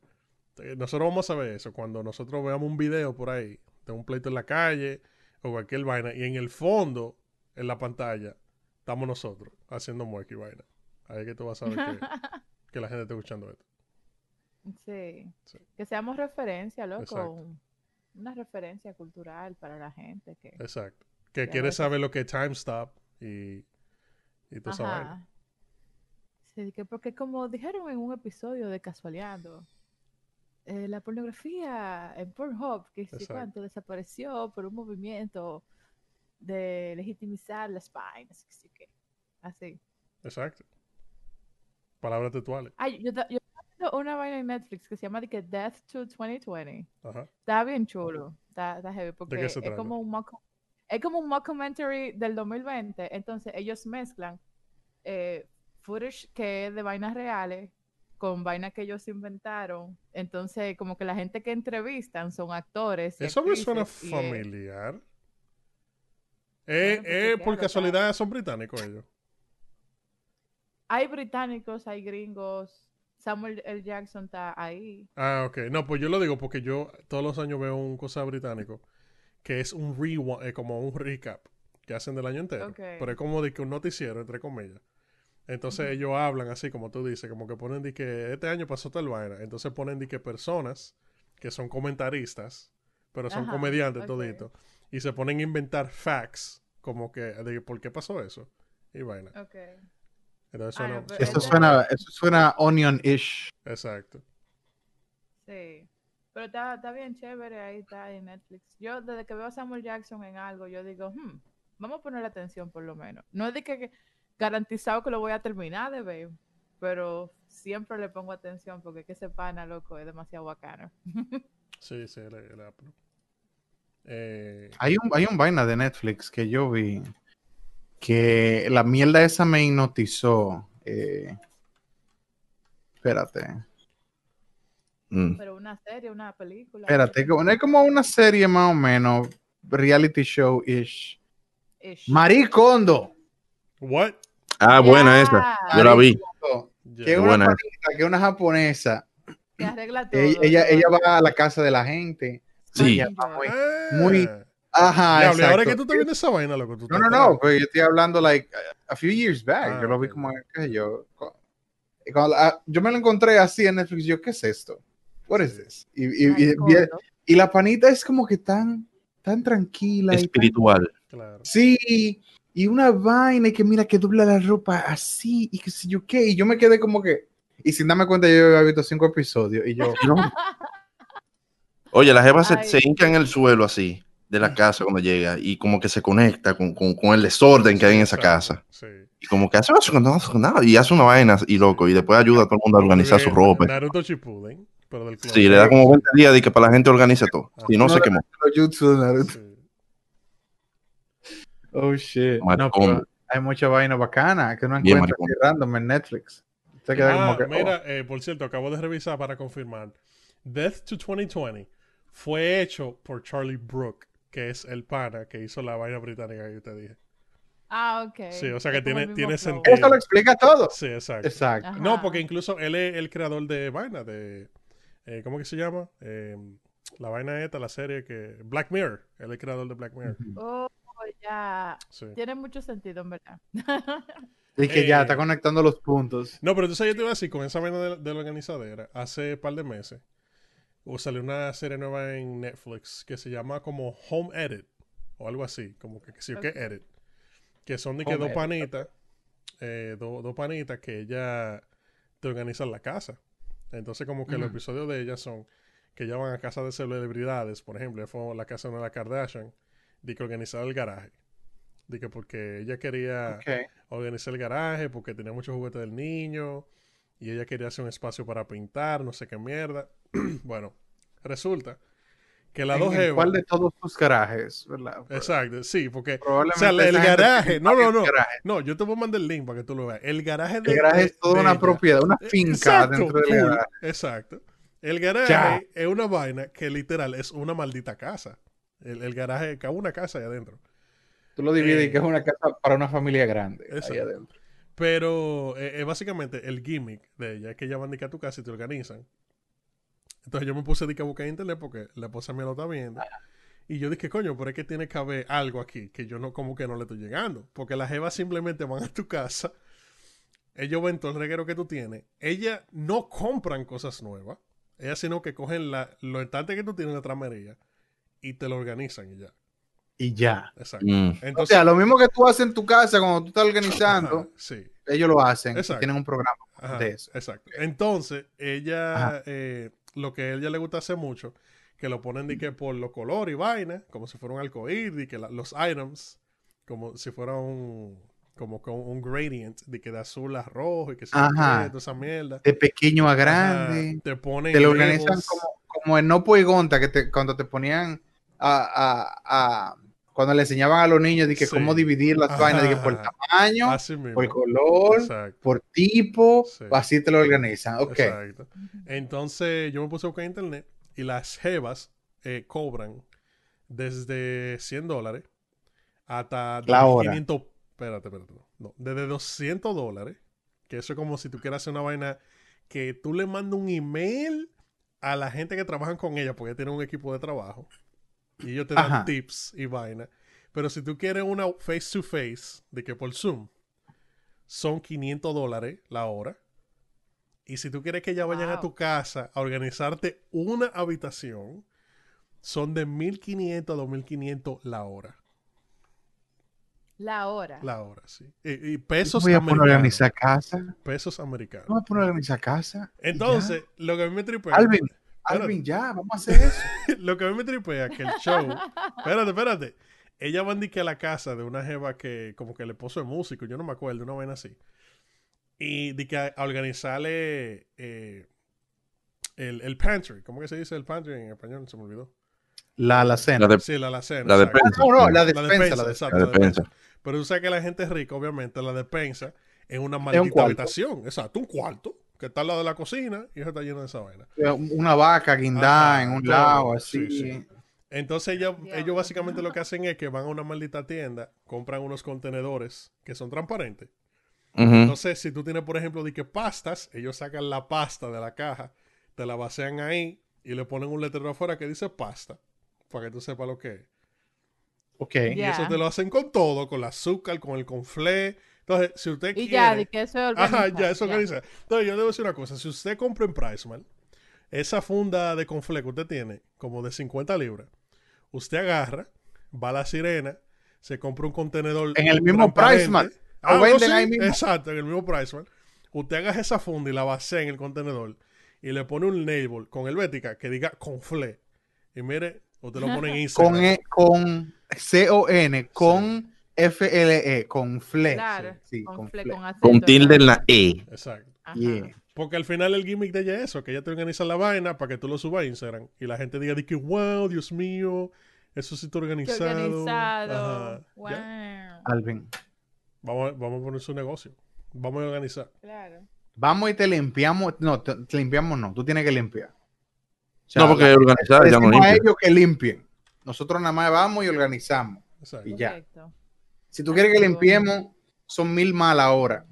Eh, Nosotros vamos a ver eso cuando nosotros veamos un video por ahí de un pleito en la calle o cualquier vaina y en el fondo, en la pantalla, estamos nosotros haciendo mueca y vaina. Ahí que tú vas a ver que, que la gente está escuchando esto. Sí. Sí. Que seamos referencia, loco. Exacto. Una referencia cultural para la gente que... Exacto. Que ves. saber lo que es time stop y, y toda esa vaina. Sí, que porque como dijeron en un episodio de Casualeando, eh, la pornografía en Pornhub, que sí cuánto, desapareció por un movimiento de legitimizar las vainas, que sí que, así. Exacto. Palabras textuales. Ay, yo, yo viendo una vaina en Netflix que se llama que Death to 2020. Ajá. Está bien chulo, está, está heavy, porque es como un mock- es como un mockumentary del 2020, entonces ellos mezclan eh, footage que es de vainas reales con vainas que ellos inventaron, entonces como que la gente que entrevistan son actores. Eso me suena eh, familiar. Eh, Bueno, pues eh, por casualidad son británicos ellos. hay británicos, hay gringos, Samuel L. Jackson está ahí. Ah, ok. No, pues yo lo digo porque yo todos los años veo un cosa británico que es un rewind, eh, como un recap que hacen del año entero. Ok. Pero es como de que un noticiero, entre comillas. Entonces ellos hablan así, como tú dices, como que ponen de que este año pasó tal vaina. Entonces ponen de que personas que son comentaristas, pero son Ajá, comediantes ok. todito, y se ponen a inventar facts, como que de por qué pasó eso. Y vaina. Ok. Entonces Ah, suena- no, pero Eso suena, eso suena onion-ish. Exacto. Sí. Pero está, está bien chévere, ahí está en Netflix. Yo desde que veo a Samuel Jackson en algo, yo digo, hmm, vamos a ponerle atención por lo menos. No es de que garantizado que lo voy a terminar de ver, pero siempre le pongo atención porque que ese pana, loco, es demasiado bacano. Sí, sí, el, el Apple. Eh, Hay un, hay un vaina de Netflix que yo vi que la mierda esa me hipnotizó. eh, espérate. Mm. Pero una serie, una película. Espérate, es como una serie más o menos, reality show-ish. Ish. Marie Kondo. What? Ah, buena esa. Yo la vi. Que es una panita, que es una japonesa. Que arregla todo. Ella, ella, va a la casa de la gente. Sí. Ella va muy- muy- Ajá, y ahora exacto. que tú estás viendo esa vaina, loco. tú No, no, no, pues yo estoy hablando like a few years back. Ah, yo lo vi ok. como, qué sé yo. cuando la- yo me lo encontré así en Netflix. Yo, ¿qué es esto? What is this? Y, y, y- Ay, y- y la panita es como que tan, tan tranquila. y tan- Espiritual. Claro. sí, y una vaina y que mira que dobla la ropa así y qué sé yo qué. Y yo me quedé como que. Y sin darme cuenta, yo había visto cinco episodios. Y yo, No. Oye, la jeva se, se hinca en el suelo así, de la casa cuando llega, y como que se conecta con, con- con el desorden que hay en esa casa. Sí. Y como que hace, no hace nada, y hace una vaina y loco, y después ayuda a todo el mundo a organizar su ropa. Naruto Shippuden, pero del clon. Sí, le da como 20 días de que para la gente organice todo. Si no, No, se quemó. Sí. Oh shit. No, hay mucha vaina bacana que uno Bien encuentra maricón. así random en Netflix. Queda Ah, como que. oh. mira, eh, por cierto, acabo de revisar para confirmar. Death to 2020 fue hecho por Charlie Brooke, que es el pana que hizo la vaina británica que yo te dije. Ah, ok. Sí, o sea que Es tiene- tiene flow. sentido. Eso lo explica todo. Sí, exacto. Exacto. Ajá. No, porque incluso él es el creador de vaina, de... eh, ¿Cómo que se llama? Eh, la vaina esta, la serie que... Black Mirror. Él es el creador de Black Mirror. Oh, ya. Sí. Tiene mucho sentido, en verdad. Y que ya Eh. está conectando los puntos. No, pero entonces yo te iba a decir, con esa vaina de, de la organizadera, hace un par de meses, o salió una serie nueva en Netflix que se llama como Home Edit, o algo así, como que, que sí o qué Ok. Edit, que son de que dos panitas, eh, do- dos panitas que ella te organizan la casa. Entonces como que los episodios de ellas son que ellas van a casa de celebridades, por ejemplo, fue la casa de la Kardashian, de que organizar el garaje. De que porque ella quería organizar el garaje porque tenía muchos juguetes del niño y ella quería hacer un espacio para pintar, no sé qué mierda. bueno, resulta que ¿En- dos jevas... ¿Cuál de todos tus garajes? ¿verdad? Exacto, sí, porque... Probablemente O sea, el garaje, no, no, no. No, yo te voy a mandar el link para que tú lo veas. El garaje de... El garaje es toda una ella. propiedad, una finca Exacto, dentro del full, garaje. Exacto. El garaje Ya. es una vaina que literal es una maldita casa. El, el garaje, cabe una casa ahí adentro. Tú lo divides Eh, y que es una casa para una familia grande. Ahí Exacto. adentro. Pero eh, eh, básicamente el gimmick de ella es que ella van a tu casa y te organizan. Entonces yo me puse a buscar internet porque la esposa me lo está viendo. Y yo dije, coño, pero es que tiene que haber algo aquí que yo no, como que no le estoy llegando. Porque las jevas simplemente van a tu casa, ellos ven todo el reguero que tú tienes. Ellas no compran cosas nuevas. Ellas sino que cogen la, lo que tú tienes en la tramería y te lo organizan y ya. Y ya. Exacto. Mm. O sea, lo mismo que tú haces en tu casa cuando tú estás ajá, organizando, sí. ellos lo hacen. y Exacto. Tienen un programa Ajá, de eso. Exacto. Entonces, ella, eh, lo que a ella le gusta hacer mucho, que lo ponen de que por los colores y vaina, como si fuera un arcoíris, y que la- los items, como si fuera un, como con un gradient, de que de azul a rojo y que se Ajá. toda esa mierda. De pequeño a Ajá, grande. te ponen Te lo organizan como, como en No Poigonta, que te, cuando te ponían a, a- a- Cuando le enseñaban a los niños de que Sí. cómo dividir las vainas, de que por tamaño, por color, Exacto. por tipo, Sí. así te lo organizan. Ok. Exacto. Entonces yo me puse a buscar en internet y las jevas eh, cobran desde 100 dólares hasta La hora. 500. Espérate, espérate. no. No, desde 200 dólares. Que eso es como si tú quieras hacer una vaina que tú le mandas un email a la gente que trabajan con ella porque tienen un equipo de trabajo. Y ellos te dan Ajá. tips y vaina. Pero si tú quieres una face to face, de que por Zoom, son 500 dólares la hora. Y si tú quieres que ellas vayan a tu casa a organizarte una habitación, son de 1500 a 2500 la hora. La hora. La hora, sí. Y, y pesos voy a poner a americanos. organizar casa. Pesos americanos. No voy a poner a organizar casa. Entonces, lo que a mí me ya. tripea. Alvin, Alvin, ya, vamos a hacer eso. lo que a mí me tripea que el show. espérate, espérate. Ella van de que a la casa de una jeva que, como que el esposo es músico, yo no me acuerdo, una vaina así. Y de que a, organizarle eh, el, el pantry. ¿Cómo que se dice el pantry en español? Se me olvidó. La La, alacena. de, Sí, la alacena. la despensa. No, no, la La despensa, la despensa. exacto, La despensa. Pero tú sabes que la gente rica, obviamente, la despensa es una maldita habitación. Exacto, un cuarto. Que está al lado de la cocina y eso está lleno de esa vaina. Una vaca guindada Ajá, en un lado, así. sí, sí. Entonces ellos, básicamente lo que hacen es que van a una maldita tienda, compran unos contenedores que son transparentes. Entonces, si tú tienes, por ejemplo, de que pastas, ellos sacan la pasta de la caja, te la vacían ahí y le ponen un letrero afuera que dice pasta, para que tú sepas lo que es. Ok. Y eso te lo hacen con todo, con el azúcar, con el conflé. Entonces, si usted Y quiere... ya, de que eso es Ajá, ya, eso organiza. Entonces, yo debo decir una cosa. Si usted compra en Priceman, esa funda de conflé que usted tiene, como de 50 libras, usted agarra, va a la sirena, se compra un contenedor. En el mismo. Priceman. Ah, no, sí, ahí mismo. Exacto, en el mismo Priceman. Usted agarra esa funda y la vacía en el contenedor y le pone un label con helvética que diga conflé. Y mire, usted lo pone en Instagram. Con, e, con C-O-N, con F-L-E, con fle. Claro, Sí, con, con fle- fle. con acento, Con tilde en la E. Exacto. Yeah. Porque al final el gimmick de ella es eso, que ella te organiza la vaina para que tú lo subas a Instagram y la gente diga de que, wow, Dios mío, eso sí está Qué organizado. organizado. Ajá. Wow. Alvin. Vamos, a, vamos a poner su negocio. Vamos a organizar. Claro. Vamos y te limpiamos. No, te, te limpiamos no. Tú tienes que limpiar. O sea, No, porque organizar ya no a ellos que limpien. Nosotros nada más vamos y organizamos. Exacto. Y ya. Correcto. Si tú quieres que qué limpiemos, son mil mal ahora.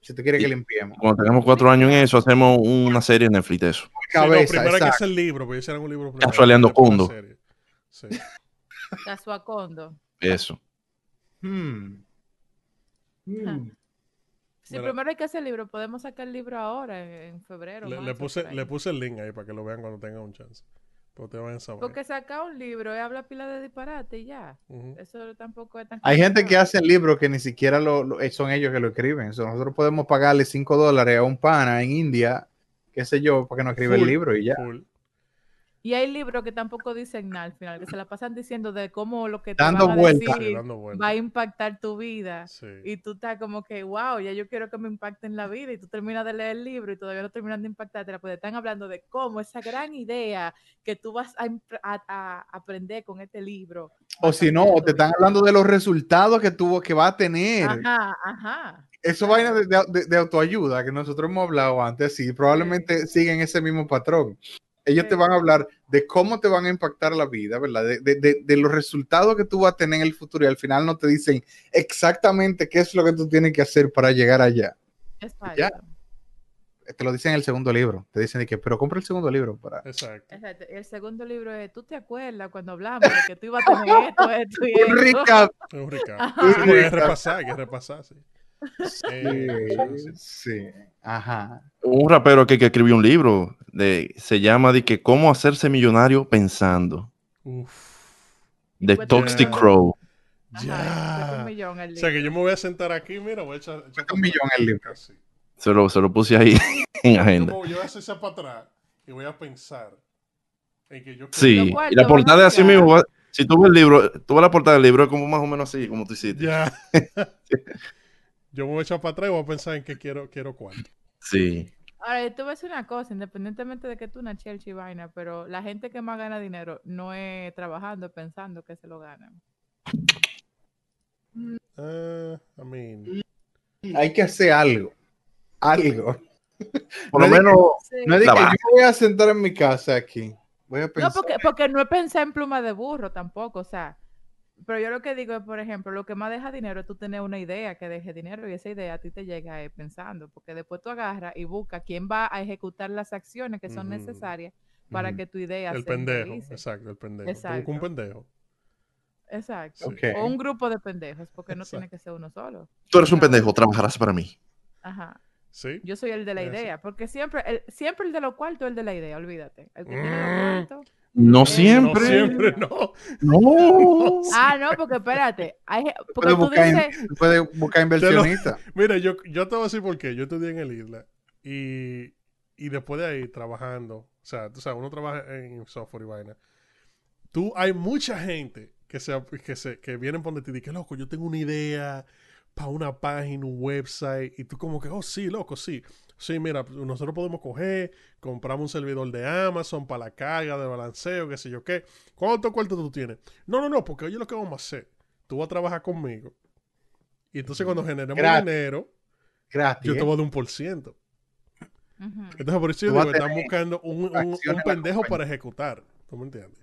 Si tú quieres que limpiemos. Cuando tengamos cuatro años en eso, hacemos una serie en Netflix de eso. Sí, no, Cabeza, primero hay que hacer el libro, porque hicieran un libro primero. Casualeando Condo. Sí. Casuacondo. Eso. Hmm. Hmm. Si Mira. primero hay que hacer el libro, podemos sacar el libro ahora, en, febrero. Le, puse, le puse el link ahí para que lo vean cuando tengan un chance. Porque te van a saber. Porque sacar un libro es hablar pila de disparate y ya. Eso tampoco es tan Hay gente que hace libros que ni siquiera lo, lo- eh, son ellos que lo escriben. O sea, nosotros podemos pagarle 5 dólares a un pana en India, qué sé yo, para que nos escriba el libro y ya. full. Y hay libros que tampoco dicen nada al final, que se la pasan diciendo de cómo lo que te Dando van a. Sí, decir dando va a impactar tu vida. Sí. Y tú estás como que, wow, ya yo quiero que me impacten la vida. Y tú terminas de leer el libro y todavía no terminan de impactarte. Pues están hablando de cómo esa gran idea que tú vas a, impr- a- a aprender con este libro. O si no, o te están vida. hablando de los resultados que tuvo, que va a tener. Ajá, ajá. Eso vaina de, de- de autoayuda que nosotros hemos hablado antes, sí, probablemente siguen ese mismo patrón. Ellos te van a hablar de cómo te van a impactar la vida, ¿verdad? De, de- de- de los resultados que tú vas a tener en el futuro y al final no te dicen exactamente qué es lo que tú tienes que hacer para llegar allá. Exacto. Te lo dicen en el segundo libro. Te dicen de que, pero compra el segundo libro para... Exacto. Exacto. El segundo libro es, ¿tú te acuerdas cuando hablamos de que tú ibas a tener esto, esto y Un esto? recap. Es un recap. Sí, porque hay que recap. repasar, hay que repasar, sí. Sí, sí. Sí, ajá. Un rapero que, que escribió un libro de, se llama de que cómo hacerse millonario pensando. Uf. De Pues, Toxic. Crow. Ya. O sea que yo me voy a sentar aquí, mira, voy a echar, echar Un millón el libro. Casi. Se lo, se lo puse ahí en Yo, agenda. me- yo voy a hacer para atrás y voy a pensar en que yo Sí, y la portada es así mismo. Si tú ves el libro, tú ves la portada del libro, es como más o menos así, como tú hiciste. Ya. yo me voy a echar para atrás y voy a pensar en que quiero, quiero cuánto. Sí. Ahora, yo te voy a decir una cosa, independientemente de que tú una chelcha y vaina, pero la gente que más gana dinero no es trabajando, es pensando que se lo ganan. Ah, I mean, Hay que hacer algo. Algo. Por lo No menos, No es que yo voy a sentar en mi casa aquí. Voy a No, pensar. porque, porque no es pensar en pluma de burro tampoco, o sea. Pero yo lo que digo es, por ejemplo, lo que más deja dinero es tú tener una idea que deje dinero y esa idea a ti te llega eh, pensando, porque después tú agarras y buscas quién va a ejecutar las acciones que son necesarias para que tu idea el se pendejo. Exacto, el pendejo. Tú buscas Exacto. un pendejo. Exacto. O un grupo de pendejos, porque no tiene que ser uno solo. tú eres un pendejo, trabajarás para mí. Ajá. Sí. Yo soy el de la Es así. idea, porque siempre el, siempre el de los cuartos es el de la idea, olvídate. El que tiene Mm. los cuartos. No Eh, No siempre. siempre, no. No. Ah, no, porque espérate. Hay, ge- porque Puedes tú buscar, in- dices, puedes buscar inversionistas. Mira, yo, yo te voy a decir por qué. Yo estudié en el Isla y, y después de ahí trabajando, o sea, tú sabes, uno trabaja en software y vaina. Tú, hay mucha gente que se, que se, que vienen por donde te dicen, loco, yo tengo una idea para una página, un website, y tú como que, oh, sí, loco, sí. Sí, mira, nosotros podemos coger, compramos un servidor de Amazon para la carga de balanceo, qué sé yo qué. ¿Cuánto cuarto tú tienes? No, no, no, porque oye lo que vamos a hacer. Tú vas a trabajar conmigo. Y entonces cuando generemos Gratis. dinero, Gratis. yo te ¿eh? voy a dar un por ciento. Entonces, por eso yo digo, están buscando un, un- pendejo para ejecutar. ¿Tú me entiendes?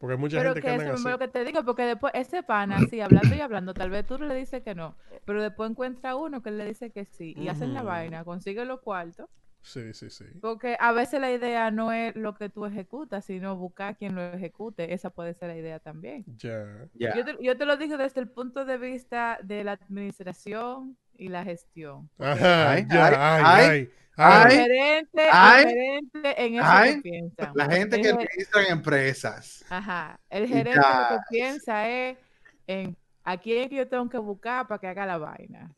Porque hay mucha Pero gente que que eso andan es así. lo que te digo, porque después ese pana, así, hablando y hablando, tal vez tú le dices que no, pero después encuentra uno que le dice que sí, y hacen la vaina, consigue los cuartos, Sí, sí, sí. porque a veces la idea no es lo que tú ejecutas, sino buscar quien lo ejecute, esa puede ser la idea también. Ya. Ya. Yo, te, yo te lo digo desde el punto de vista de la administración y la gestión. Ajá, Ay, ya, ay, ay, en eso ay, que piensa. La gente que administra empresas. Ajá. El gerente lo que piensa es en a quién es que yo tengo que buscar para que haga la vaina.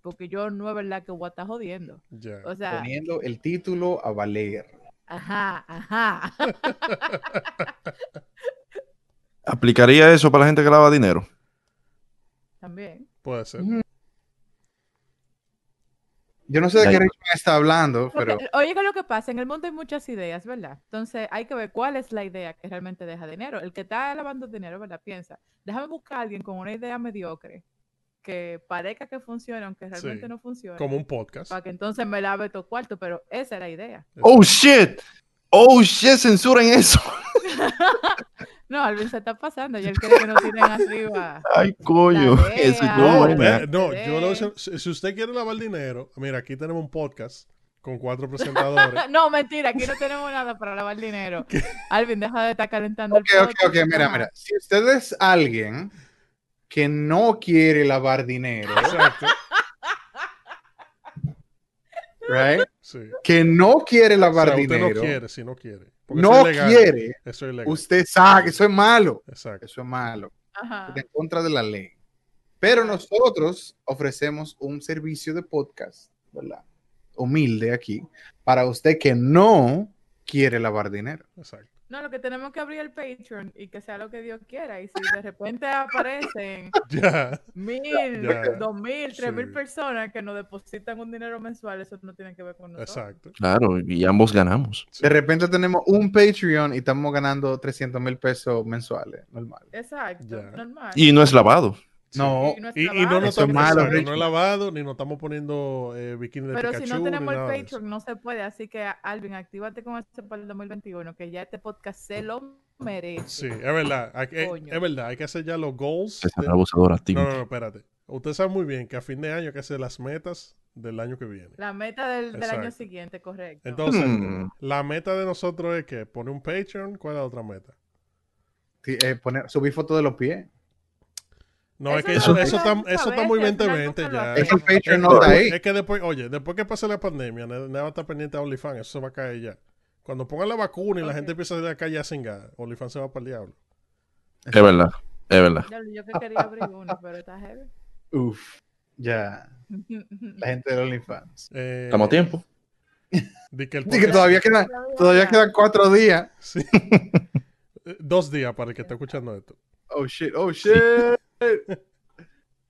Porque yo no es verdad que voy a estar jodiendo. Ya. O sea, Poniendo el título a valer. ajá, ajá. ¿Aplicaría eso para la gente que lava dinero? También. Puede ser. Yo no sé de qué Richmond está hablando, Porque, pero oye, ¿qué es lo que pasa? En el mundo hay muchas ideas, ¿verdad? Entonces hay que ver cuál es la idea que realmente deja dinero. El que está lavando dinero, ¿verdad? Piensa, déjame buscar a alguien con una idea mediocre que parezca que funciona, aunque realmente Sí. no funciona. Como un podcast. Para que entonces me lave todo cuarto, pero esa es la idea. Oh shit. Oh shit, censuren eso. No, Alvin se está pasando y él quiere que nos tiren arriba. Ay, coño. Eso No, ve- no, yo lo si, si usted quiere lavar dinero, mira, aquí tenemos un podcast con cuatro presentadores. No, mentira, aquí no tenemos nada para lavar dinero. Alvin, deja de estar calentando Ok, el ok, podcast. ok, mira, Ajá. mira. Si usted es alguien que no quiere lavar dinero, Exacto. right? Sí. Que no quiere O lavar sea, usted dinero, no quiere, si no quiere. Porque no eso es ilegal. quiere, Eso es ilegal. usted sabe que eso es malo. Exacto. Eso es malo. Ajá. Está en contra de la ley. Pero nosotros ofrecemos un servicio de podcast, ¿verdad? Humilde aquí, para usted que no quiere lavar dinero. Exacto. No, lo que tenemos que abrir el Patreon y que sea lo que Dios quiera. Y si de repente aparecen mil, dos mil, tres mil personas que nos depositan un dinero mensual, eso no tiene que ver con nosotros. Exacto. Claro, y ambos ganamos. De repente tenemos un Patreon y estamos ganando 300 mil pesos mensuales, normal. Exacto, normal. Y no es lavado. No, Y no es Y, no nos es estamos malo, no es lavado, ni nos estamos poniendo eh, bikini de Pero Pikachu. si no tenemos el. Patreon, no se puede. Así que, Alvin, actívate con eso para el 2021, que ya este podcast se lo merece. Sí, es verdad. Hay, que- Coño. es verdad, hay que hacer ya los goals. Es de- abusadora, No, no, no, espérate. Usted sabe muy bien que a fin de año hay que hacer las metas del año que viene. La meta del, del año siguiente, correcto. Entonces, Hmm. la meta de nosotros es que poner un Patreon. ¿Cuál es la otra meta? Sí, eh, poner, subir fotos de los pies. No, es que eso, eso está, a eso está muy al final 2020 nunca lo ya. Patreon no está ahí. Es que después, oye, después que pase la pandemia, nadie nadie va a estar pendiente de OnlyFans, eso se va a caer ya. Cuando pongan la vacuna y la gente empieza a salir a la calle a cingar, OnlyFans se va para el diablo. Es verdad, es verdad. Ya, Yo que quería abrir uno, pero está heavy. Uf, ya. La gente de OnlyFans. Eh, Estamos a tiempo. di que todavía quedan, todavía quedan cuatro días. Sí. Eh, Dos días para el que esté escuchando esto. Oh shit, oh shit.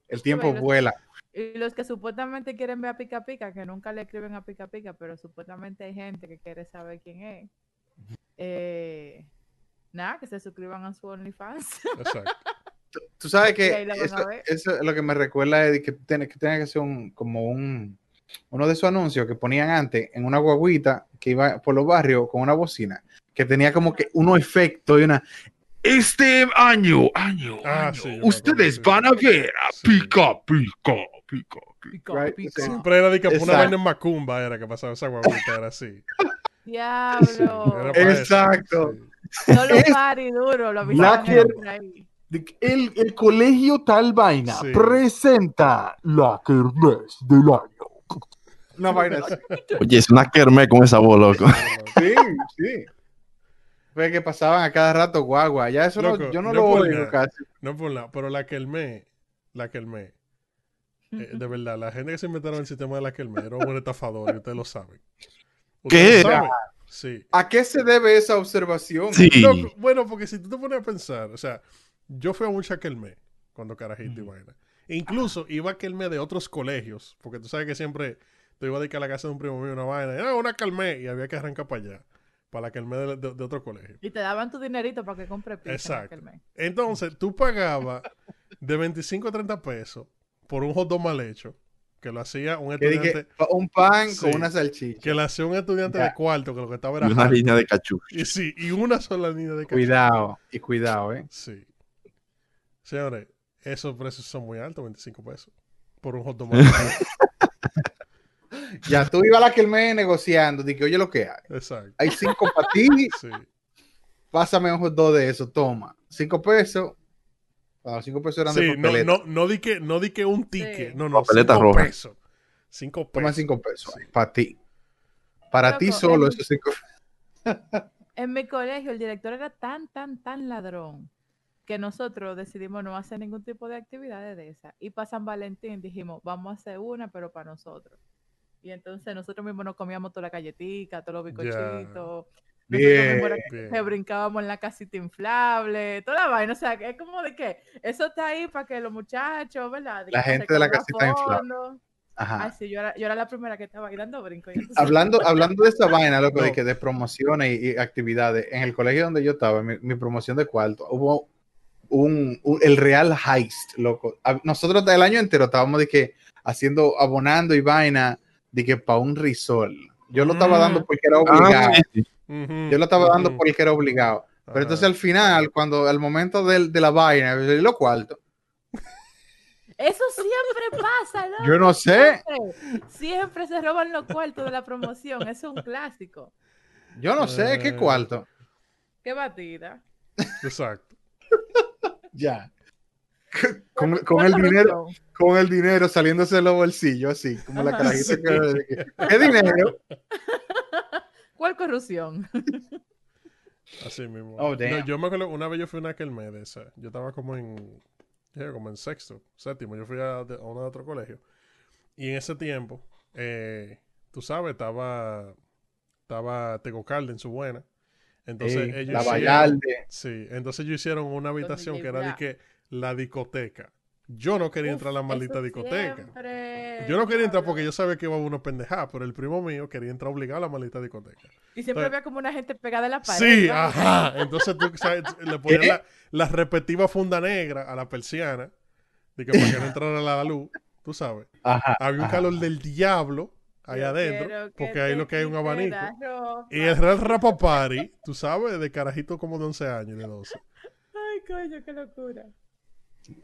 El tiempo Bueno, vuela. Y los que supuestamente quieren ver a Pica Pica, que nunca le escriben a Pica Pica, pero supuestamente hay gente que quiere saber quién es. Eh, nada, que se suscriban a su OnlyFans. Exacto. Tú sabes que eso, es lo que me recuerda es que tiene que tener que ser un, como un uno de esos anuncios que ponían antes en una guaguita que iba por los barrios con una bocina que tenía como que unos efectos y una este año, año, Ah, año, sí, ustedes van a ver a Sí. pica, pica, pica, Pica, Right? pica. Siempre era de que una vaina en Macumba era que pasaba esa guaguita, era así. Diablo. Exacto. sí. Solo Es- party duro, lo ahí. El colegio tal vaina Sí. presenta la kermés del año. Una vaina así. Oye, es una kermés con esa voz, loco. Sí, sí. Fue que pasaban a cada rato guagua. Ya eso no, Loco, yo no no lo oigo casi. No por nada, pero la Kelme, la Kelme, eh, de verdad, la gente que se inventaron el sistema de la Kelme era un estafador y ustedes lo saben. ¿Qué ¿Ustedes lo era? saben? Sí. ¿A qué se debe esa observación? Sí. Loco, bueno, porque si tú te pones a pensar, o sea, yo fui a mucha Kelme cuando carajito y vaina. E incluso iba a Kelme de otros colegios, porque tú sabes que siempre te iba a dedicar a la casa de un primo mío una vaina, ah, una Kelme, y había que arrancar para allá, para la Kelme de, de- de otro colegio. Y te daban tu dinerito para que compre pizza. en Exacto. aquel mes. Entonces, tú pagabas de 25 a 30 pesos por un hot dog mal hecho, que lo hacía un Que dije, estudiante, un pan Sí. con una salchicha. que lo hacía un estudiante Ya. de cuarto, que lo que estaba Y era una harto. línea de cachú. Y sí, y una sola línea de cachú. Cuidado, y cuidado, ¿eh? Sí. Señores, esos precios son muy altos, 25 pesos. Por un hot dog. Ya tú ibas a la que me negociando, dije, oye, lo que hay. Exacto. Hay cinco para ti, Sí. pásame un dog de eso, toma. Cinco pesos. Ah, cinco pesos eran Sí, de no, papeleta. no, no di que, no di que un ticket. Sí. No, no, Papeleta cinco roja. pesos. Cinco Toma cinco pesos. Para ti. Para ti solo, esos cinco En mi colegio el director era tan, tan, tan ladrón que nosotros decidimos no hacer ningún tipo de actividades de esa. Y para San Valentín dijimos, vamos a hacer una, pero para nosotros. Y entonces nosotros mismos nos comíamos toda la galletita, todos los bizcochitos. Nosotros Bien. brincábamos en la casita inflable, toda la vaina. O sea, que es como de que eso está ahí para que los muchachos, ¿verdad? La gente de la casita inflable. Ajá. Ay, sí, yo era, yo era la primera que estaba bailando brinco. y entonces- Hablando, hablando de esa vaina, loco, No. de, que de promociones y, y actividades, en el colegio donde yo estaba, en mi, mi promoción de cuarto, hubo un, un- el Real Heist, loco. A- Nosotros el año entero estábamos de que haciendo, abonando y vaina, de que para un risol. Yo lo estaba Mm. dando porque era obligado. Ah. Ujú, Yo lo estaba dando porque era obligado. Pero entonces al final, cuando al momento del- de, la vaina, lo cuarto. Eso siempre pasa, ¿no? Yo no sé, Siempre, siempre se roban los cuartos de la promoción. Eso es un clásico. yo no sé qué Eh. cuarto. Qué batida. Exacto. Ya. Con, con ¿Cuál el dinero, con el dinero saliéndose de los bolsillos, así, como la carajita que, ¿Qué dinero? ¿Cuál corrupción? Así mismo. Oh, No, yo me acuerdo, una vez yo fui a una Kelme de esa. Yo estaba como en, como en sexto, séptimo. Yo fui a, a uno de otro colegio. Y en ese tiempo, eh, tú sabes, estaba, estaba Tego Calde en su buena. Entonces Sí, ellos la hicieron-. Sí, entonces ellos hicieron una habitación que era de que la discoteca. Yo no quería entrar a la maldita discoteca. siempre- Yo no quería entrar porque yo sabía que iba a uno pendejar, pero el primo mío quería entrar obligado a la maldita discoteca. Y siempre Entonces- había como una gente pegada a la pared. Sí, ¿no? ajá. Entonces tú sabes, le ponías ¿Qué? la, la respectiva funda negra a la persiana, de que para que no entrara la luz, tú sabes. Ajá. Había un ajá. calor del diablo ahí Yo adentro, porque ahí lo que hay es un abanico. Y el Real Rapa Party, tú sabes, de carajito como de 11 años, de 12. Ay, coño, qué locura.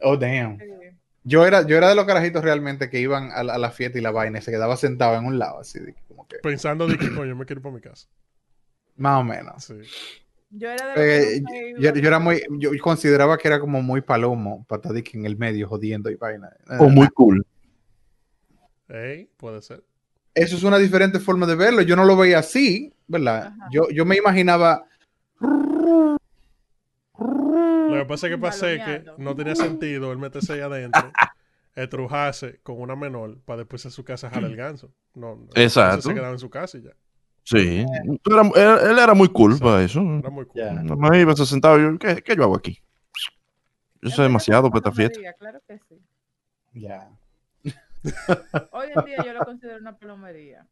Oh, damn. Yo era, yo era de los carajitos realmente que iban a la, a la fiesta y la vaina y se quedaba sentado en un lado, así, de que como que, Pensando de que, coño, me quiero ir para mi casa. más o menos. Sí. Yo era de los Eh, yo, yo era muy, yo consideraba que era como muy palomo, para estar de que en el medio jodiendo y vaina. O muy cool. Ey, puede ser. Eso es una diferente forma de verlo. Yo no lo veía así, ¿verdad? Ajá. Yo, yo me imaginaba, que pasa es que pasé que no tenía sentido él meterse ahí adentro, estrujarse con una menor para después en su casa jalar el ganso. No, no. Exacto. Se quedaba en su casa y ya. Sí. Era- él, él era muy cool Sí. para eso. Era muy cool. Nada más iba sentado. Yo, ¿qué, ¿Qué yo hago aquí? Yo sé demasiado para esta fiesta. Claro que sí. ya. Hoy en día yo lo considero una palomería.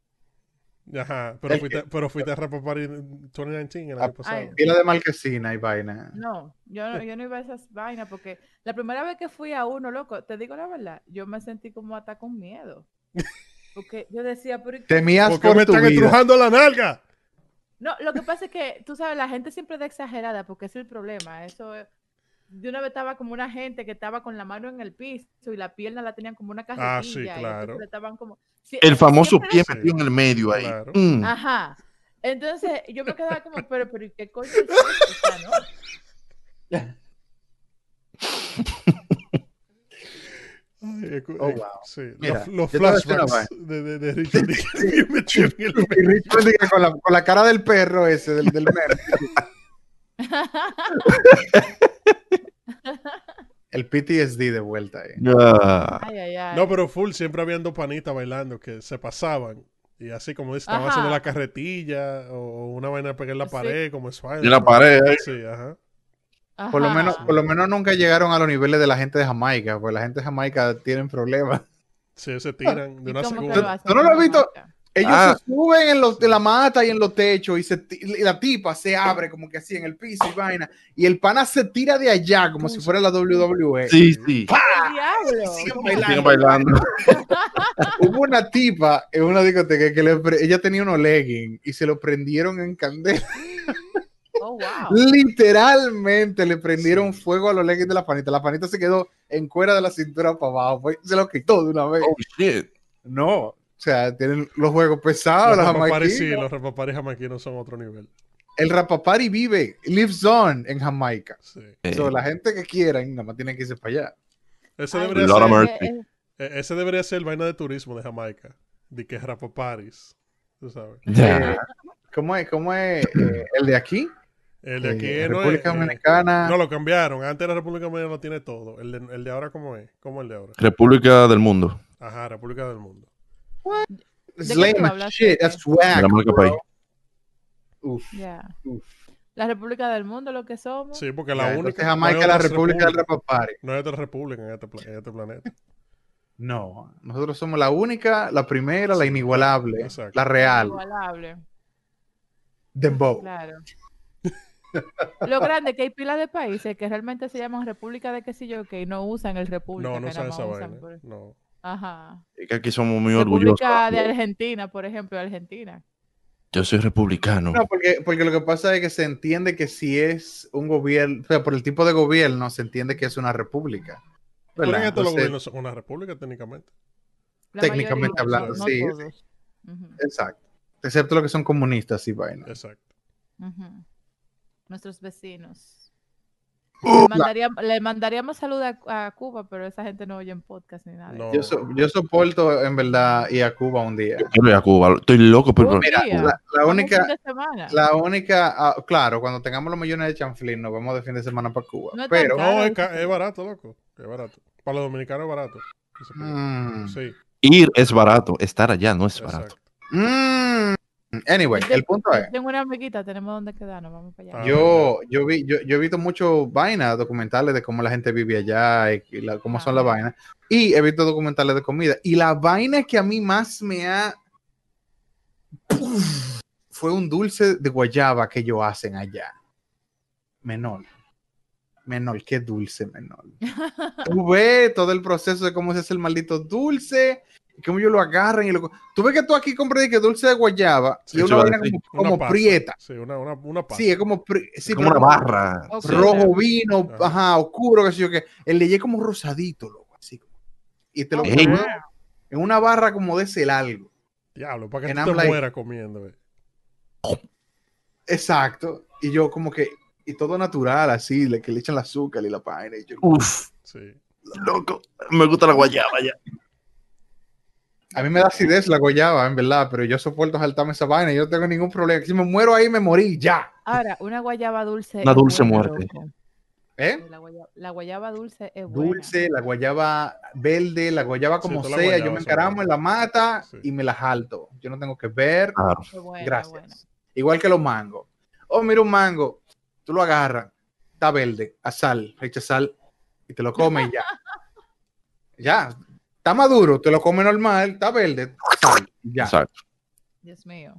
Ajá, pero Es fuiste, pero fuiste a Rapa Party en 2019, el Ah, año pasado. ay. Pila de marquesina y vaina. No, yo no, yo no iba a esas vainas porque la primera vez que fui a uno, loco, te digo la verdad, yo me sentí como hasta con miedo. Porque yo decía, pero ¿y qué? Temías ¿Por qué por me tu están vida. estrujando la nalga? No, lo que pasa es que, tú sabes, la gente siempre da exagerada porque es el problema. Eso es- De una vez estaba como una gente que estaba con la mano en el piso y la pierna la tenían como una cajetilla. Ah, sí, claro. estaban como... Sí, El famoso pie metido en el medio ahí. Claro. Mm. Ajá. Entonces yo me quedaba como, pero, pero ¿y ¿qué coño es esto? ¿no? Ay, Oh, wow. Sí, Mira, los, flashbacks de, de, de Richard Richard diga, con, la, con la cara del perro ese, del, del meme. El PTSD de vuelta ahí. Ay, ay, ay. No, pero full, siempre habían dos panitas bailando que se pasaban. Y así como dice, estaban Ajá. haciendo la carretilla o una vaina de pegar en la Sí. pared, como Spider. Y la pared. ahí. Sí, ajá. Por lo, menos, por lo menos nunca llegaron a los niveles de la gente de Jamaica, porque la gente de Jamaica tienen problemas. Sí, se tiran de ¿Y una segunda. ¿Tú no lo has visto? Jamaica? Ellos Ah. se suben en, los, en la mata y en los techos y, se y la tipa se abre como que así en el piso y vaina. Y el pana se tira de allá como si fuera la WWE. Sí, sí. Siguen ¿Cómo bailando. Bailando. Hubo una tipa en una discoteca que le ella tenía unos leggings y se lo prendieron en candela. Oh, wow. Literalmente le prendieron fuego a los leggings de la panita. La panita se quedó en cuera de la cintura para abajo. pues, se lo quitó de una vez. Oh, shit. No, o sea, tienen los juegos pesados, Los las rapaparis sí, los rapaparis jamaiquinos son otro nivel. El rapapari vive, lives on en Jamaica. Sí. Eh, So, la gente que quieran, nada más tienen que irse para allá. Ese debería, ser, eh, eh, ese debería ser el vaina de turismo de Jamaica. De que es rapaparis. Tú sabes. ya. Eh, ¿Cómo es, cómo es eh, el de aquí? El de aquí Eh, no es. República eh, Dominicana. no lo cambiaron. Antes la República Dominicana lo tiene todo. El de, el de ahora, ¿cómo es? ¿Cómo es el de ahora? República del Mundo. Ajá, República del Mundo. It's ¿De qué lame shit, that's whack, la marca bro. país. Uf, ya. uf. La República del Mundo, lo que somos. Sí, porque la entonces única. Jamaica no es la República del Rapapari. No hay otra república en este, pla- en este planeta. No, nosotros somos la única, la primera, la inigualable, Exacto. la real, Igualable. Dembow. Claro. Lo grande es que hay pilas de países que realmente se llaman República de qué sé yo, que no usan el República. No, que no usan esa usan vaina. por- No. Ajá. Es que aquí somos muy orgullosos. República de Argentina, por ejemplo, Argentina. Yo soy republicano. No, porque, porque lo que pasa es que se entiende que si es un gobierno, o sea, por el tipo de gobierno, se entiende que es una república. Pero esto los gobiernos son una república técnicamente. La Técnicamente mayoría, hablando, no sí, todos. Exacto. Excepto los que son comunistas y vaina. Exacto. Nuestros vecinos. Uh, Le, mandaríamos, le mandaríamos salud a, a Cuba, pero esa gente no oye en podcast ni nada. No. Yo, so- yo soporto en verdad ir a Cuba un día. Quiero ir a Cuba. Estoy loco Mira, día. la, única, la única, ah, claro, cuando tengamos los millones de chanflín, nos vamos de fin de semana para Cuba. No pero. No, es, es barato, loco. Es barato. Para los dominicanos es barato. Mm, Sí, Ir es barato. Estar allá no es barato. mm, anyway, Yo el punto es, Tengo una amiguita, tenemos donde quedarnos, vamos para allá. Ah, yo, yo vi, yo, yo he visto muchos vainas, documentales de cómo la gente vive allá y, y la- cómo son las Ah. vainas. Y he visto documentales de comida. Y la vaina que a mí más me ha ¡Puf! fue un dulce de guayaba que ellos hacen allá. Menor. Menor, qué dulce, menor. Tú ves todo el proceso de cómo se hace el maldito dulce, y cómo ellos lo agarran y lo. Tú ves que tú aquí compras de que dulce de guayaba Sí, y una vaina como, Una como prieta. Sí, una, una, una pasta. Sí, es como, pri- sí, como una barra. Ok. rojo vino, Ajá. ajá, oscuro, que sé yo qué. El es como rosadito, loco, así. como- Y te lo ponen en una barra como de ese largo. Diablo, para que I'm te like- mueras comiendo. eh. Exacto. Y yo como que, y todo natural, así, le, que le echan el azúcar y la vaina. Y yo, Uf, Sí. loco. Me gusta la guayaba ya. A mí me da acidez la guayaba, en verdad, pero yo soporto saltarme esa vaina. Yo no tengo ningún problema. Si me muero ahí, me morí, ya. Ahora, una guayaba dulce. Una dulce muerte. loco. ¿Eh? La guayaba, la guayaba dulce es buena. Dulce, la guayaba verde, la guayaba como sea. guayaba yo me encaramo en la mata Sí. y me la jalto. Yo no tengo que ver. Claro. Buena, Gracias. buena. Igual que los mangos. Oh, mira un mango. Tú lo agarras, está verde, a sal, le echas sal y te lo comes y ya. ya. Está maduro, te lo comes normal, está verde, ya. Exacto. Dios mío.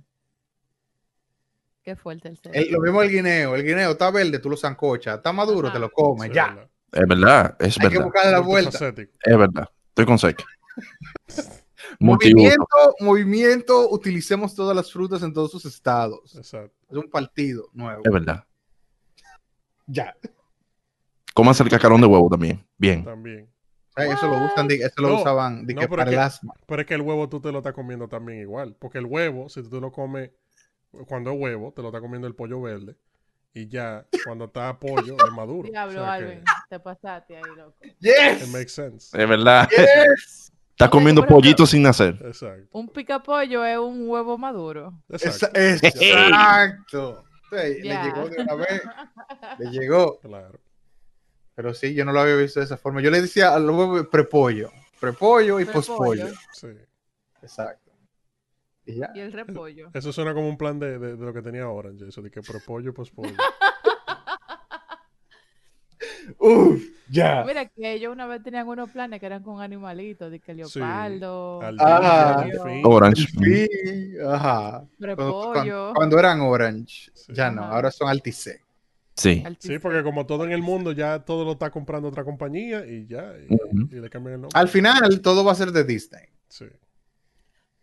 Qué fuerte el ser. El- lo mismo el guineo. El guineo está verde, tú lo zancochas. Está maduro, Ajá. te lo comes, Sí, ya. verdad. Es verdad. Es Hay que verdad. buscarle la vuelta. Es verdad. Estoy con Sek. Movimiento, movimiento, utilicemos todas las frutas en todos sus estados. Exacto. Es un partido nuevo. Es verdad. Ya. Comas el cacarón de huevo también. Bien. También. Sea, Eso lo usan, eso lo No, usaban no, que pero para es el que- asma. Pero es que el huevo tú te lo estás comiendo también igual. Porque el huevo, si tú te lo comes cuando es huevo, te lo está comiendo el pollo verde. Y ya, cuando está pollo, es maduro. Diablo, O sea que Alvin. Te pasaste ahí, loco. It Yes. makes sense. Es verdad. Yes. Estás comiendo pollito sin nacer. Exacto. Un picapollo es un huevo maduro. Exacto. Exacto. Sí. Le llegó de una vez. Le llegó. Claro. Pero sí, yo no lo había visto de esa forma. Yo le decía al huevo prepollo. Prepollo y Prepollo. pospollo. Sí. Exacto. Y ya. Y el repollo. Eso suena como un plan de, de- de lo que tenía Orange. Eso de que propollo, pospollo. Uf, ya. Mira que ellos una vez tenían unos planes que eran con animalitos, de que leopardo, Al Ah. Orange. Sí, ajá. Cuando, repollo, cuando- cuando eran Orange, Sí. ya no, Ajá. ahora son Alticé. Sí. Sí, porque como todo en el mundo, ya todo lo está comprando otra compañía y ya, y, Ujú. y le cambian el nombre. Al final, todo va a ser de Disney. Sí.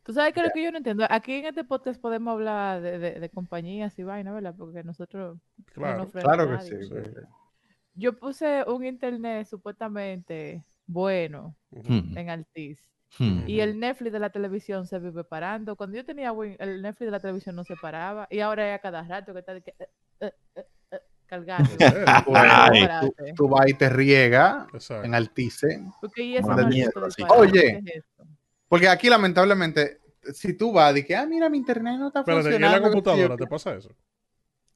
Tú sabes que lo que yo no entiendo, aquí en este podcast podemos hablar de, de- de compañías y vaina, ¿verdad? Porque nosotros no Claro. frena Claro que sí. sí. Yo puse un internet supuestamente bueno Ujú. Hmm. en Altiz. Hmm. Y el Netflix de la televisión se vive parando. Cuando yo tenía Win, el Netflix de la televisión no se paraba. Y ahora es a cada rato que está de que, eh, ¿En? Ay. Tú, tú vas y te riega Exacto. en Altice. Porque Oye. Porque aquí, lamentablemente, si tú vas y que, ah, mira, mi internet no está Espérate, ¿y en funcionando. la computadora te pasa eso?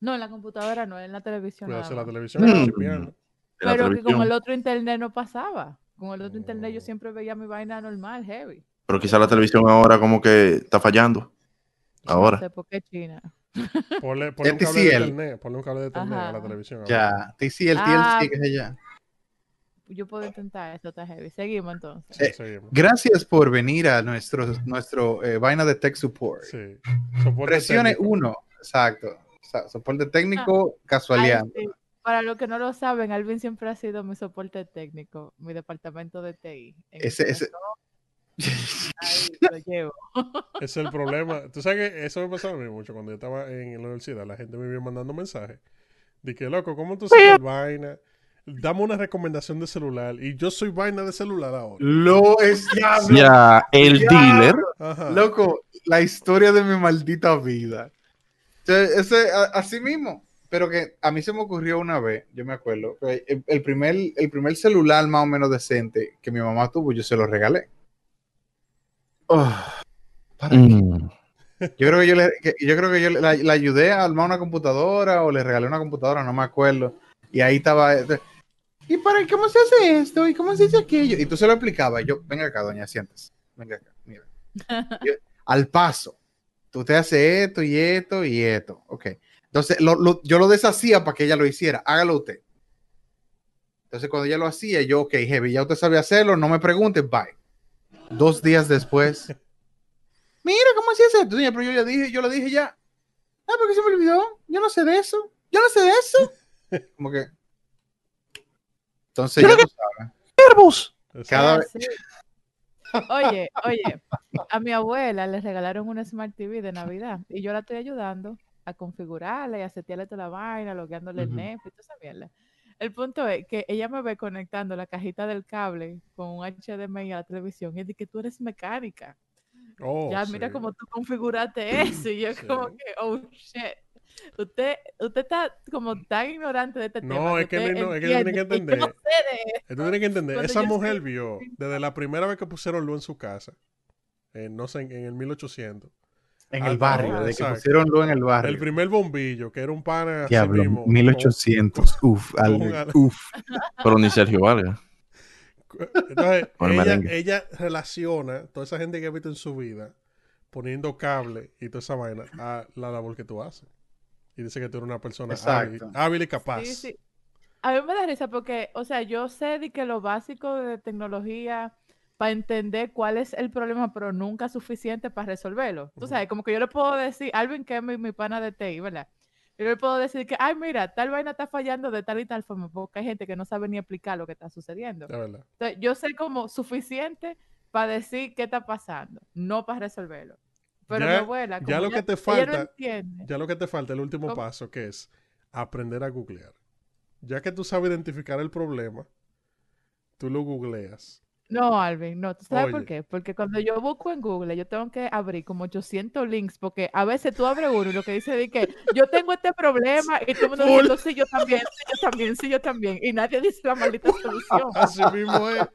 No, en la computadora no, en la televisión. Cuidado, nada si la televisión Mm. De Pero que con el otro internet no pasaba. Con el otro internet yo Oh. siempre veía mi vaina normal, heavy. Pero quizá la televisión ahora como que está fallando. No Ahora. sé por qué China. Ponle, ponle un cable de TCL. internet, ponle un cable de internet a la Ajá. televisión. Ya, TCL, Ah. TLC, que es ella. Yo puedo intentar, eso está heavy. Seguimos entonces. Eh, seguimos. Gracias por venir a nuestro, nuestro eh, vaina de tech support. Sí. Soporte Presione técnico. uno, exacto. O sea, soporte técnico, casualidad. Ay, sí. Para los que no lo saben, Alvin siempre ha sido mi soporte técnico, mi departamento de TI. En Ese- el ese- ahí llevo. Es el problema. Tú sabes que eso me pasaba a mí mucho cuando yo estaba en la universidad. La gente me iba mandando mensajes. De que, loco, ¿cómo tú sabes vaina? Dame una recomendación de celular. Y yo soy vaina de celular ahora. Lo es. Ya, el Ya. dealer. Ajá. Loco, la historia de mi maldita vida. O sea, ese, a- así mismo. Pero que a mí se me ocurrió una vez, yo me acuerdo, el primer, el primer celular más o menos decente que mi mamá tuvo, yo se lo regalé. Oh, ¿para? Mm. Yo creo que yo le, que- yo creo que yo le, la, la ayudé a armar una computadora o le regalé una computadora, no me acuerdo. Y ahí estaba. eh, ¿Y para cómo se hace esto? ¿Y cómo se hace aquello? Y tú se lo explicabas. Y yo, venga acá, doña, siéntese. Venga acá, mira. Yo, al paso. Tú te haces esto y esto y esto. Ok. Entonces, lo- lo- yo lo deshacía para que ella lo hiciera. Hágalo usted. Entonces, cuando ella lo hacía, yo, ok, heavy, ya usted sabe hacerlo, no me pregunte, bye. Dos días después, mira cómo se hace esto. Doña, pero yo le dije, yo le dije ya. Ah, porque se me olvidó. Yo no sé de eso. Yo no sé de eso. Como que. Entonces, ya. Exacto. Cada Ah, vez- sí. Oye, oye, a mi abuela le regalaron una Smart TV de Navidad y yo la estoy ayudando a configurarla y a setearle toda la vaina, logueándole Ujú. el Netflix, toda esa mierda. El punto es que ella me ve conectando la cajita del cable con un HDMI a la televisión y dice que tú eres mecánica. Oh, ya, mira cómo tú configuraste eso. Y yo Sí. como que, oh, shit. Usted, usted está como tan ignorante de este tema. No, es que usted no, es que que entender. sé de Tú tienes que entender, Cuando esa yo mujer estoy- vio desde la primera vez que pusieron luz en su casa, en, no sé, en, en el 1800, En Ah, el barrio, no, de que pusieron luz en el barrio. el primer bombillo, que era un pana así Diablo, mismo, 1800. Uf, con Albert, uf. Pero ni Sergio Valga. con- Entonces, Con el ella, relaciona toda esa gente que ha visto en su vida poniendo cable y toda esa vaina a la labor que tú haces. Y dice que tú eres una persona hábil, hábil y capaz. Sí, sí. A mí me da risa porque, o sea, yo sé de que lo básico de tecnología para entender cuál es el problema, pero nunca suficiente para resolverlo. Tú sabes, como que yo le puedo decir, Alvin, que es mi, mi pana de TI, ¿verdad? Yo le puedo decir que, ay, mira, tal vaina está fallando de tal y tal forma, porque hay gente que no sabe ni explicar lo que está sucediendo. De verdad. Entonces, yo sé como suficiente para decir qué está pasando, no para resolverlo. Pero mi Ya- abuela, ya como lo ella- que te no falta- entiende. Ya lo que te falta, el último ¿Cómo? paso, que es aprender a googlear. Ya que tú sabes identificar el problema, tú lo googleas. No, Alvin, no. ¿Tú sabes por qué? Porque cuando yo busco en Google, yo tengo que abrir como 800 links, porque a veces tú abres uno y lo que dice de que yo tengo este problema y todo el mundo diciendo, sí, yo también, sí, yo también, sí, yo también. Y nadie dice la maldita solución. Así mismo es.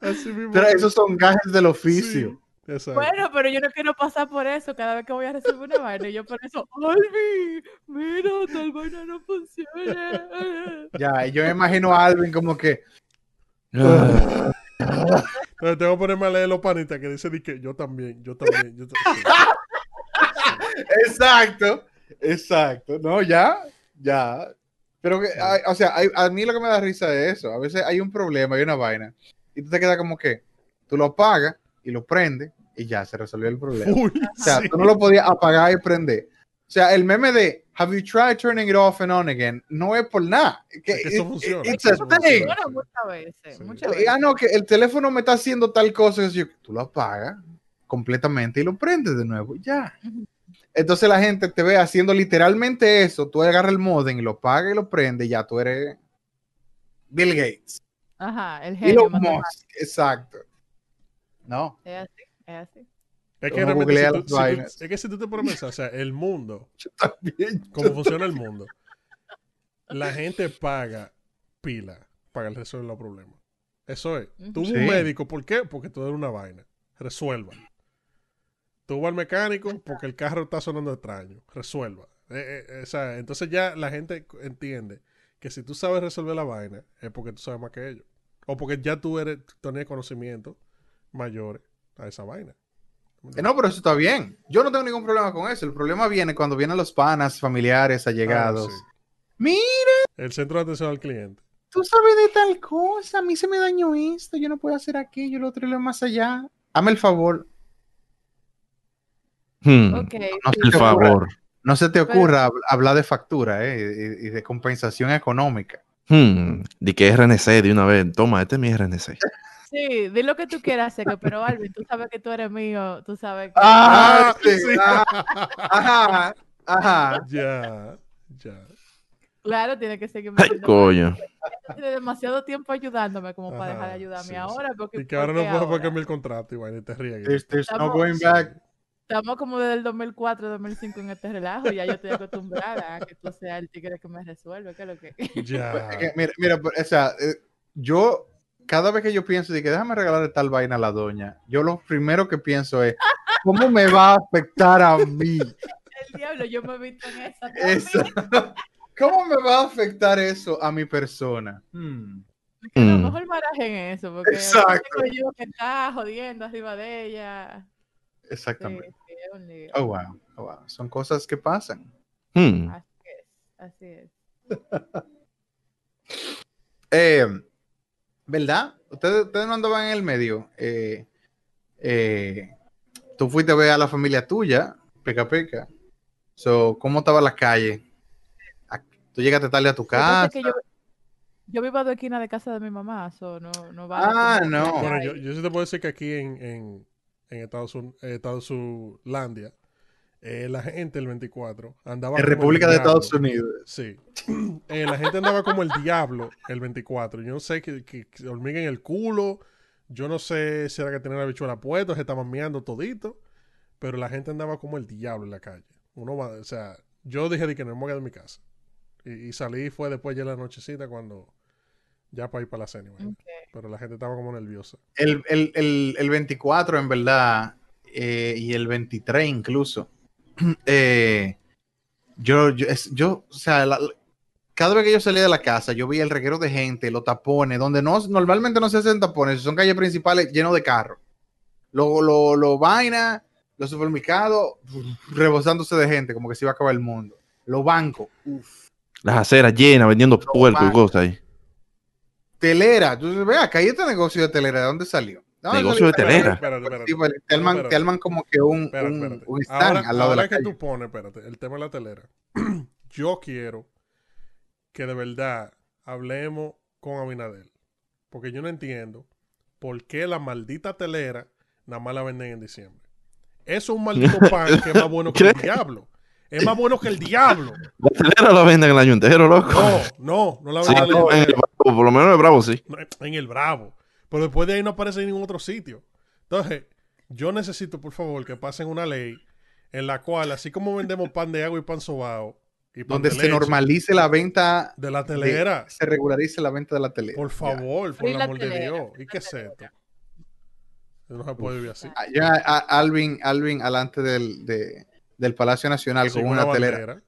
Así mismo Pero es. esos son gajes del oficio. Sí, exacto. Bueno, pero yo no quiero pasar por eso cada vez que voy a recibir una vaina. Y yo por eso, Alvin, mira, tal vaina no funciona. Ya, y yo me imagino a Alvin como que. Entonces tengo que ponerme a leer los panitas que dice que yo también, yo también, yo también. Exacto, exacto. No, ya, ya. Pero, que, hay- o sea, hay- a mí lo que me da risa es eso. A veces hay un problema, hay una vaina, y tú te quedas como que tú lo apagas y lo prendes y ya se resolvió el problema. O sea, sí. tú no lo podías apagar y prender. O sea, el meme de Have you tried turning it off and on again? No es por nada. Que, Es que eso it- funciona, It's a eso thing. funciona. Muchas veces, Sí. muchas veces. Ah, no, que el teléfono me está haciendo tal cosa. yo, tú lo apagas completamente y lo prendes de nuevo. Ya. Entonces la gente te ve haciendo literalmente eso. Tú agarras el modem y lo apagas y lo prendes. Y ya tú eres Bill Gates. Ajá, el genio Elon. Musk. Exacto. No. Es así, es así. Es que realmente si tú- si es que si tú te pones pensar, o sea, el mundo, Yo también. cómo funciona el mundo, la gente paga pila para resolver los problemas. Eso es. Tú vas a un Sí. médico, ¿por qué? Porque tú eres una vaina. Resuelva. Tú vas al mecánico porque el carro está sonando extraño. Resuelva. Eh, eh, o sea, entonces ya la gente entiende que si tú sabes resolver la vaina es porque tú sabes más que ellos. O porque ya tú eres, tú tienes conocimientos mayores a esa vaina. Eh, No, pero eso está bien. Yo no tengo ningún problema con eso. El problema viene cuando vienen los panas, familiares, allegados. Ah, sí. Mira, El centro de atención al cliente. tú sabes de tal cosa. A mí se me dañó esto. Yo no puedo hacer aquello, lo otro y lo más allá. Hazme el favor. Hmm, Ok. No sí, se El te pero- ocurra, favor. no se te Pero- ocurra hab- hablar de factura eh, y, y de compensación económica. Hmm, Di que RNC de una vez. Toma, este es mi RNC. Sí, di lo que tú quieras, Seco, pero Alvin, tú sabes que tú eres mío, tú sabes que... Ah, sí, sí. ajá, ajá, ajá. Ya, ya. Claro, tiene que seguir Ay, coño. Tiene demasiado tiempo ayudándome como para dejar de ayudarme sí, ahora. Porque, Y que ahora no porque puedo ahora cambiar el contrato vaina, y te ríes. There's, there's no Estamos- going back. Estamos como desde el 2004, 2005 en este relajo. Ya yo estoy acostumbrada a que tú seas el tigre que me resuelve. ¿Qué es lo que? Ya. Es que, Mira, mira, o sea, eh, yo cada vez que yo pienso de que déjame regalarle tal vaina a la doña, yo lo primero que pienso es ¿cómo me va a afectar a mí? El diablo, yo me he visto en esa. ¿Cómo me va a afectar eso a mi persona? Hmm. Que a lo Hmm. mejor barajen eso, porque Exacto. yo que está jodiendo arriba de ella. Sí, Exactamente. sí, es un lío. Oh, wow. Oh, wow. Son cosas que pasan. Hmm, Así es, así es. Eh, ¿Verdad? Ustedes, ustedes no andaban en el medio. Eh, eh, tú fuiste a ver a la familia tuya, Peca Peca. So, ¿Cómo estaba la calle? Tú llegaste tarde a tu casa. es que yo, yo vivo a dos esquinas de casa de mi mamá, so no, no vale Ah, no. Bueno, yo sí te puedo decir que aquí en, en, en Estados Unidos, Estados Unidos, la gente el 24 andaba En República de diablo. Estados Unidos. Sí. Eh, la gente andaba como el diablo el 24. Yo no sé que, que, que hormiga en el culo. Yo no sé si era que tenía la bichuela puesta, se estaban meando todito. Pero la gente andaba como el diablo en la calle. Uno va, o sea, yo dije de que no me voy a quedar en mi casa. Y, y salí fue después ya en la nochecita cuando ya para ir para la cena. Pero la gente estaba como nerviosa. El, el, el, el 24, en verdad, eh, y el 23 incluso. eh, yo, yo, yo, o sea, la- cada vez que yo salía de la casa, yo veía el reguero de gente, los tapones, donde no, normalmente no se hacen tapones, son calles principales llenos de carros. Lo, lo, lo vaina, los supermercados, rebosándose de gente, como que se iba a acabar el mundo. Los bancos, uf. Las aceras llenas, vendiendo puerco y cosas ahí. telera. Tú ve acá, ¿y este negocio de telera de dónde salió? ¿De dónde Negocio de telera. Espérate, espérate. Sí, pues, te, arman como que un, Espérate, un, un stand Ahora, al lado de ahora la que calle. tú pones, espérate, el tema de la telera. Yo quiero que de verdad hablemos con Abinadel. Porque yo no entiendo por qué la maldita telera nada más la venden en diciembre. Eso es un maldito pan que es más bueno que el diablo. Es más bueno que el diablo. La telera la venden el año entero, loco. No, no, no la Sí, venden en el en el Bravo, por lo menos en el Bravo sí. no, en el Bravo. Pero después de ahí no aparece en ningún otro sitio. Entonces, yo necesito, por favor, que pasen una ley en la cual, así como vendemos pan de agua y pan sobao, y pan donde de se leche, normalice la venta, de la de- telera, se regularice la venta de la telera. por favor, por el la amor de telera, Dios. ¿Y qué es esto? telera. No se puede vivir así. Ya. Ah, Ya, Alvin, Alvin, alante del, de- del Palacio Nacional con una, telera.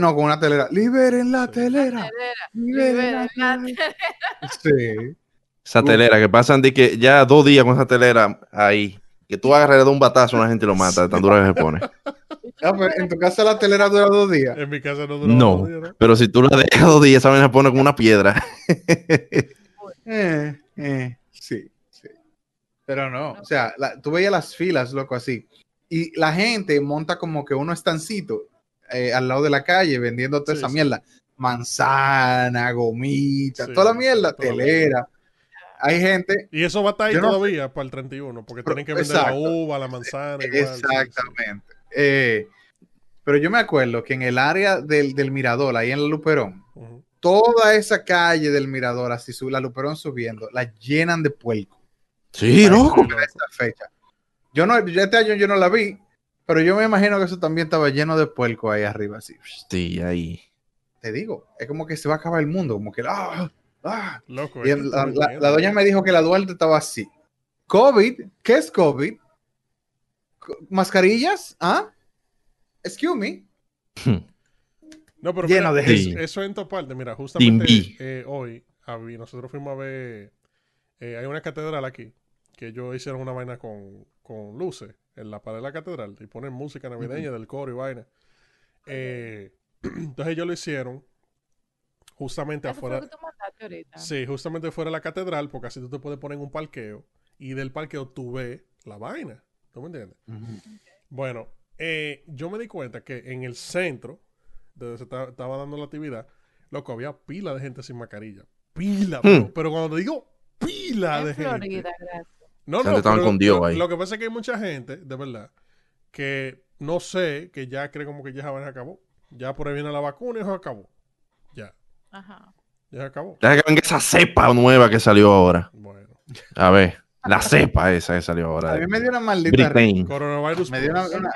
no, con una telera. Liberen la Sí. telera. Telera, Liberen liberen la la telera. Sí. Esa telera que pasan de que ya dos días con esa telera ahí. Que tú agarras de un batazo a una gente y lo mata, de tan dura que se pone. Ah, pero en tu casa la telera dura dos días. En mi casa no duró No. dos días, ¿no? Pero si tú la dejas dos días, esa vaina pone como una piedra. Eh, eh, sí, sí. Pero no, o sea, la- tú veías las filas, loco, así. Y la gente monta como que uno estancito eh, al lado de la calle vendiendo toda Sí, esa sí. mierda. Manzana, gomita, Sí, toda la mierda, toda la telera. Hay gente, Y eso va a estar ahí no- todavía para el 31, porque Pero- tienen que vender exacto. la uva, la manzana. igual, sí, sí. exactamente. Eh, pero yo me acuerdo que en el área del, del Mirador, ahí en la Luperón, toda esa calle del Mirador, así su, la Luperón subiendo, la llenan de puerco. Sí, loco. Esta fecha. Yo no, yo este año yo no la vi, pero yo me imagino que eso también estaba lleno de puerco ahí arriba, así. Sí, ahí. Te digo, es como que se va a acabar el mundo, como que ¡ah! ¡Ah! Loco, Y la, doña me dijo que la Duarte estaba así. COVID, ¿qué es COVID? Co- ¿Mascarillas? ¿Ah? Excuse me. No, pero lleno mira, de es- eso en tu parte, mira, justamente eh, hoy habí- nosotros fuimos a ver, eh, hay una catedral aquí, que ellos hicieron una vaina con, con luces en la pared de la catedral y ponen música navideña del coro y vaina. Eh, entonces ellos lo hicieron justamente afuera. Ahorita. Sí, justamente fuera de la catedral, porque así tú te puedes poner en un parqueo y del parqueo tú ves la vaina. ¿Tú me entiendes? Bueno, eh, yo me di cuenta que en el centro, de donde se ta- estaba dando la actividad, loco, había pila de gente sin mascarilla. Pila, pero, pero cuando digo pila de En gente. Florida. No, no, gente estaban pero con Dios lo, ahí. lo que pasa es que hay mucha gente, de verdad, que no sé, que ya cree como que ya esa vaina acabó. Ya por ahí viene la vacuna y eso acabó. Ya, Ajá. Ya se acabó. Deja que venga esa cepa nueva que salió ahora. Bueno. A ver, la cepa esa que salió ahora. A mí me dio una maldita. Coronavirus. Me dio una- Plus. una-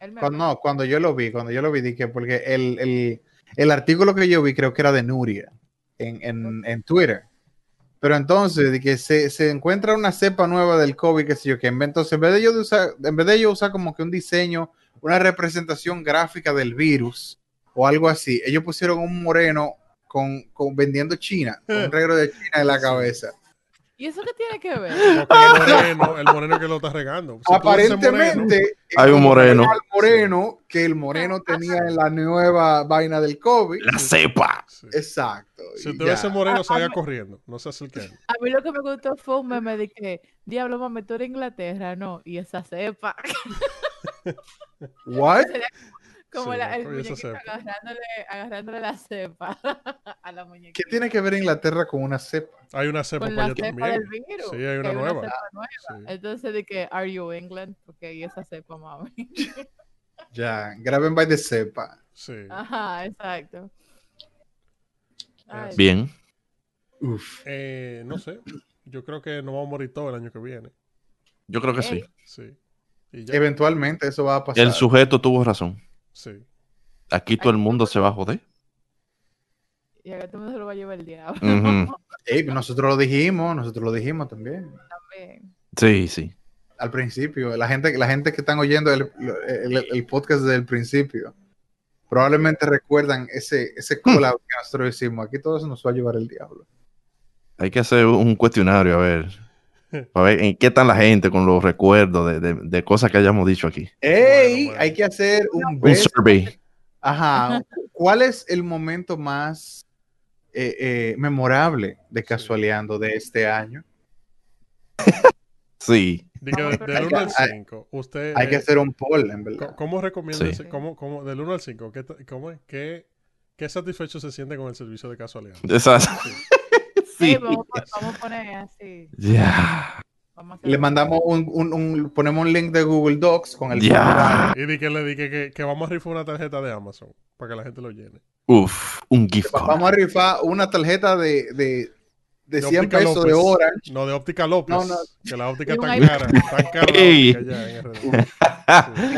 Él me cuando, no, cuando yo lo vi, cuando yo lo vi, dije, porque el, el, el artículo que yo vi creo que era de Nuria en, en, en Twitter. Pero entonces, de que se, se encuentra una cepa nueva del COVID, que sé yo, que entonces en vez de ellos de usar, en vez de ellos usar como que un diseño, una representación gráfica del virus o algo así, ellos pusieron un moreno con, con vendiendo China, con un regro de China en la cabeza. ¿Y eso qué tiene que ver? El moreno, el moreno que lo está regando. Si Aparentemente, Hay un moreno. al moreno que el moreno tenía en la nueva vaina del COVID. La cepa. Sí. Exacto. Si y usted ve ese moreno, Ah, salga ah, corriendo. No se acerque. A mí lo que me gustó fue un meme de que, diablo, mami, tú eres Inglaterra, no, y esa cepa, What? como Sí, la- el muñequito cepa. agarrándole, agarrándole la cepa a la ¿Qué muñequita. tiene que ver Inglaterra con una cepa? Hay una cepa Con para la allá cepa del también. virus. Sí, hay una nueva. cepa nueva. Sí. Entonces, de que, ¿Are you England? Porque hay esa cepa, mami. Ya, graben by the cepa. Sí. Ajá, exacto. Ay, Bien. Uf. Eh, no sé. Yo creo que nos vamos a morir todo el año que viene. Yo creo que sí. Sí. Y ya. Eventualmente eso va a pasar. El sujeto tuvo razón. Sí. Aquí todo el mundo se va a joder. Y acá todo el mundo se lo va a llevar el diablo. Nosotros lo dijimos, nosotros lo dijimos también. También. Sí, sí. Al principio, la gente, la gente que están oyendo el, el- el podcast desde el principio, probablemente recuerdan ese, ese collab que nosotros hicimos. Aquí todo eso nos va a llevar el diablo. Hay que hacer un cuestionario, a ver. Para ver en qué están la gente con los recuerdos de, de- de cosas que hayamos dicho aquí. ¡Ey! bueno. Hay que hacer un Un survey. Ajá. ¿Cuál es el momento más eh, eh, memorable de Casualeando de este año? Sí. Di que de- del Hay 1 al que- hay- 5, usted. Hay que hacer un poll, en verdad. ¿Cómo recomienda Sí. ese- cómo- cómo- del 1 al 5? ¿qué, cómo es? ¿Qué, ¿Qué satisfecho se siente con el servicio de casualidad? Esas. Sí. Sí, vamos, a- vamos a poner así. Ya. Hacer Le un- mandamos un, un- un- ponemos un link de Google Docs con el Ya. Y di que le di que, que, que vamos a rifar una tarjeta de Amazon para que la gente lo llene. Uf, un gift card. Vamos a rifar una tarjeta de, de, de De 100 Óptica pesos de López. Orange. No, de óptica López. No, no. Que la óptica es un tan iPhone. cara. Tan cara la Ey. óptica ya en. Sí.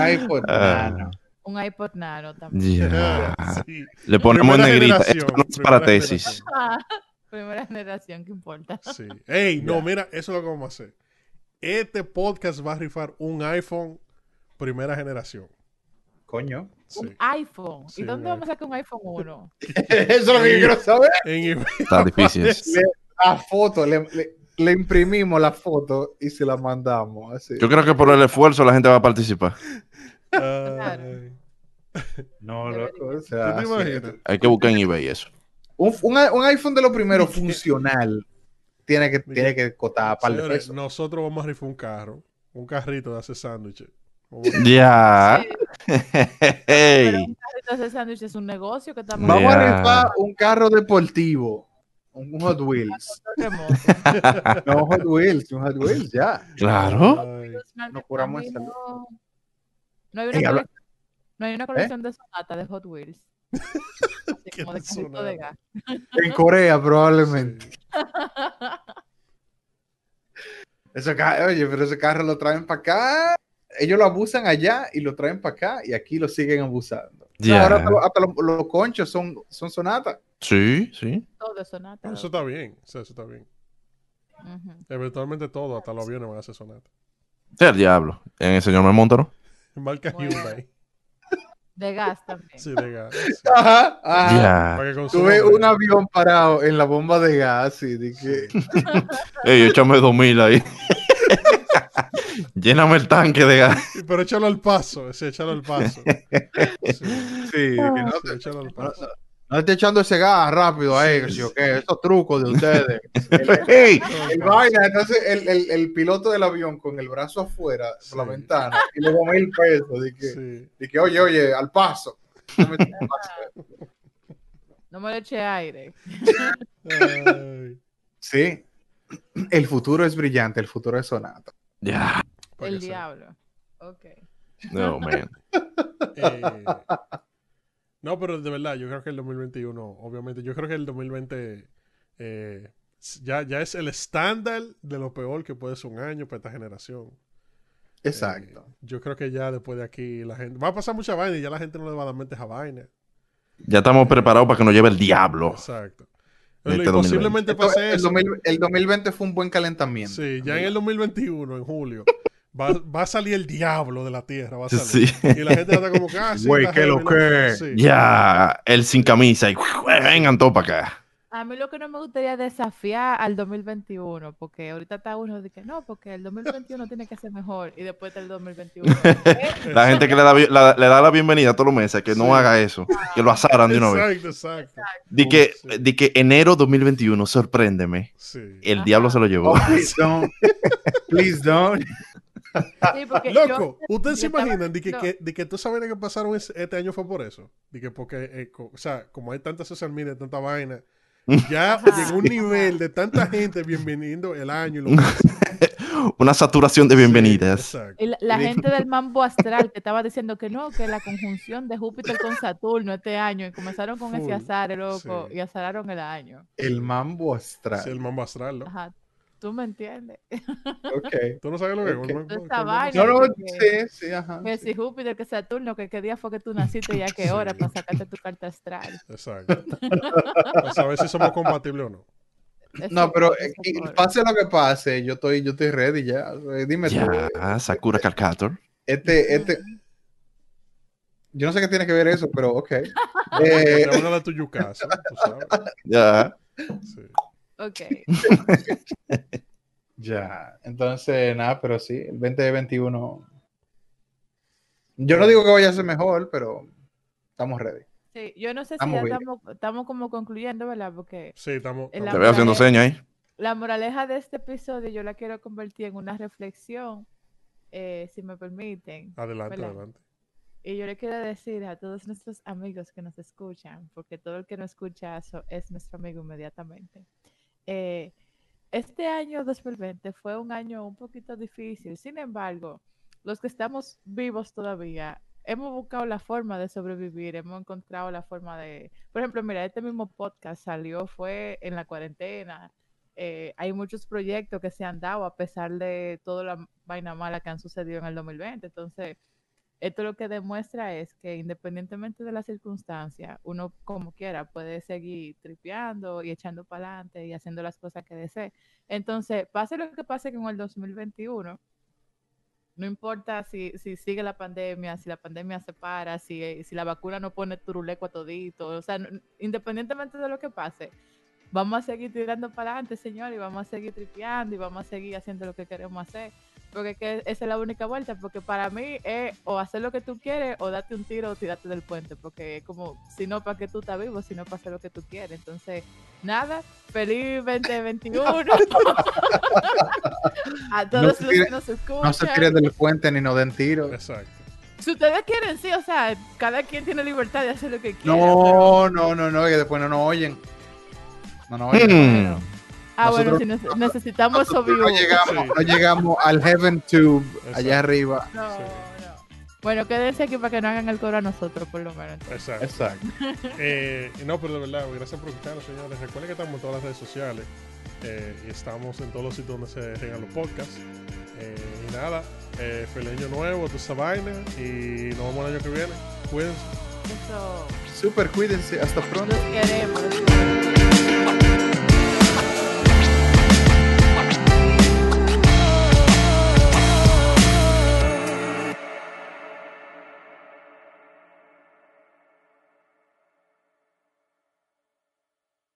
Ay, pues, Ah. nano. Un iPod Nano también. Ya. Sí. Le ponemos en negrita. Esto no es para tesis. primera generación, ¿qué importa? Sí. Ey, no, mira, eso es lo que vamos a hacer. Este podcast va a rifar un iPhone primera generación. Coño. Sí. Un iPhone. Sí, ¿Y dónde vamos a sacar un iPhone 1? Eso es lo que yo quiero saber. En- Está difícil. Le- La foto, le, le- le imprimimos la foto y se la mandamos. Así. Yo creo que por el esfuerzo la gente va a participar. Ay. No, loco. O ¿Tú sea, te así- imaginas? Hay que buscar en eBay eso. Un, un, un iPhone de lo primero funcional tiene que, tiene que costar par de Señores, pesos. nosotros vamos a rifar un carro, un carrito de hacer sándwiches. Ya. Pero Hey. un carrito de sándwich es un negocio que estamos Vamos a rifar un carro deportivo. Un Hot Wheels. No, Hot Wheels, un Hot Wheels, ya. Claro. Ay, No curamos no. No hay una, ¿Eh? colección, no hay una colección de sonata de Hot Wheels. Así ¿Qué como de de carrito de Sonata? gas. En Corea, probablemente. ca- Oye, pero ese carro lo traen para acá. Ellos lo abusan allá y lo traen para acá y aquí lo siguen abusando. Ya. Ahora hasta, hasta los, los conchos son, son sonatas. Sí, sí. Todo de sonata. Eso está bien, eso está bien. Eventualmente todo, hasta los aviones van a hacer sonata. Sea el diablo. En el señor me monta, ¿no? Marca Bueno. Hyundai. De gas también. Sí, de gas. sí. Ajá, ajá. Consuma Tuve un avión parado en la bomba de gas y que Ey, échame dos mil ahí. Lléname el tanque de gas. Sí, Pero échalo al paso, sí, échalo al paso. Sí, sí, que no, sí, échalo al paso. No esté echando ese gas rápido ahí, que sí, o qué, esos trucos de ustedes. El, vaina, entonces el, el, el piloto del avión con el brazo afuera por la Sí. ventana y luego mil pesos de que, Sí. de que oye, oye, al paso. No me-. No me le eche aire. Sí, el futuro es brillante, el futuro es sonata. Ya. para El diablo. Ok. No, man. Eh, no, pero de verdad, yo creo que el 2021, obviamente, yo creo que el 2020 eh, ya, ya es el estándar de lo peor que puede ser un año para esta generación. Exacto. Eh, yo creo que ya después de aquí la gente... Va a pasar mucha vaina y ya la gente no le va a dar mente a esa vaina. Ya estamos preparados para que nos lleve el diablo. Exacto. Este y posiblemente. 2000 el 2020 fue un buen calentamiento. Sí, ya en el 2021, en julio, va, va a salir el diablo de la tierra. Va a salir. Sí. Y la gente va a estar como que, ah, sí, Güey, está ¿qué lo que? Sí. Ya, él sin camisa y vengan todos para acá. A mí lo que no me gustaría es desafiar al 2021, porque ahorita está uno de que no, porque el 2021 tiene que ser mejor y después del 2021. ¿eh? La gente que le da, la- le da la bienvenida todos los meses, que no haga eso, que lo azaran de una vez. Exacto, exacto. Di que, Sí. di que enero 2021, sorpréndeme. Sí. El Ajá. diablo se lo llevó. Oh, please don't. Please don't. Sí, Loco, yo- ¿ustedes se estaba imaginan de que, diciendo- que, de que vainas que pasaron es- este año fue por eso? De que porque, eh, co- o sea, como hay tantas social media, tanta vaina, ya Ajá. llegó un nivel de tanta gente bienvenido el año. Y lo que Una saturación de bienvenidas. Sí, exacto. Y la, la gente del mambo astral que estaba diciendo que no, que la conjunción de Júpiter con Saturno este año y comenzaron con Full, ese azar, loco, sí. y azararon el año. El mambo astral. Sí, el mambo astral, ¿no? Ajá, tú me entiendes. Ok. ¿Tú no sabes lo que es? Ok. ¿Con- con- Esta con el mambo vaina. No, no, sí, sí, ajá. Que sí. si Júpiter, que Saturno, que qué día fue que tú naciste y a qué hora para sacarte tu carta astral. Exacto. Para saber si somos compatibles o no. No, pero eso eh, pase lo que pase, yo estoy, yo estoy ready ya. Eh, Dime tú, Ya, Sakura Calcator. este, este, yo no sé qué tiene que ver eso, pero ok. Eh, Te van a dar tu yucazo, tú sabes. Ya. Sí. Ok. Ya, entonces nada, pero sí, el 2021. Yo no digo que vaya a ser mejor, pero estamos ready. Sí, yo no sé si Estamos ya estamos, estamos como concluyendo, ¿verdad? Porque Sí, estamos. Te veo haciendo señas ahí. la moraleja de este episodio yo la quiero convertir en una reflexión, eh, si me permiten. Adelante, ¿verdad? adelante. Y yo le quiero decir a todos nuestros amigos que nos escuchan, porque todo el que no escucha eso es nuestro amigo inmediatamente. eh, este año 2020 fue un año un poquito difícil. Sin embargo, los que estamos vivos todavía, hemos buscado la forma de sobrevivir, hemos encontrado la forma de... Por ejemplo, mira, este mismo podcast salió, fue en la cuarentena. eh, hay muchos proyectos que se han dado a pesar de toda la vaina mala que han sucedido en el 2020. Entonces, esto lo que demuestra es que independientemente de las circunstancias, uno como quiera puede seguir tripeando y echando para adelante y haciendo las cosas que desee. Entonces, pase lo que pase con el 2021, no importa si, si sigue la pandemia, si la pandemia se para, si, si la vacuna no pone turuleco a todito, o sea, independientemente de lo que pase, vamos a seguir tirando para adelante, señor, y vamos a seguir tripeando y vamos a seguir haciendo lo que queremos hacer. Porque es que esa es la única vuelta, porque para mí es o hacer lo que tú quieres o date un tiro o tirarte del puente, porque es como, si no, para que tú estás vivo, si no, para hacer lo que tú quieres. Entonces, nada, feliz 2021. a todos No los que nos escuchan. No se tiren del puente ni no den tiro. Exacto. Si ustedes quieren, sí, o sea, cada quien tiene libertad de hacer lo que quiera. pero- No, no, no, no, que después no nos oyen. No nos oyen. Hmm. Ah, bueno, si nece- necesitamos eso Nosotros no vivo. llegamos, Sí. no llegamos al Heaven Tube Exacto. allá arriba. No, Sí. no. Bueno, quédense aquí para que no hagan el coro a nosotros, por lo menos. Exacto. Exacto. Eh, no, pero de verdad, gracias por escucharnos, señores. Recuerden que estamos en todas las redes sociales eh, y estamos en todos los sitios donde se regan los podcasts. Eh, y nada, eh, feliz año nuevo, toda esa vaina. Y nos vemos el año que viene. Cuídense. Eso. Súper, cuídense. Hasta pronto.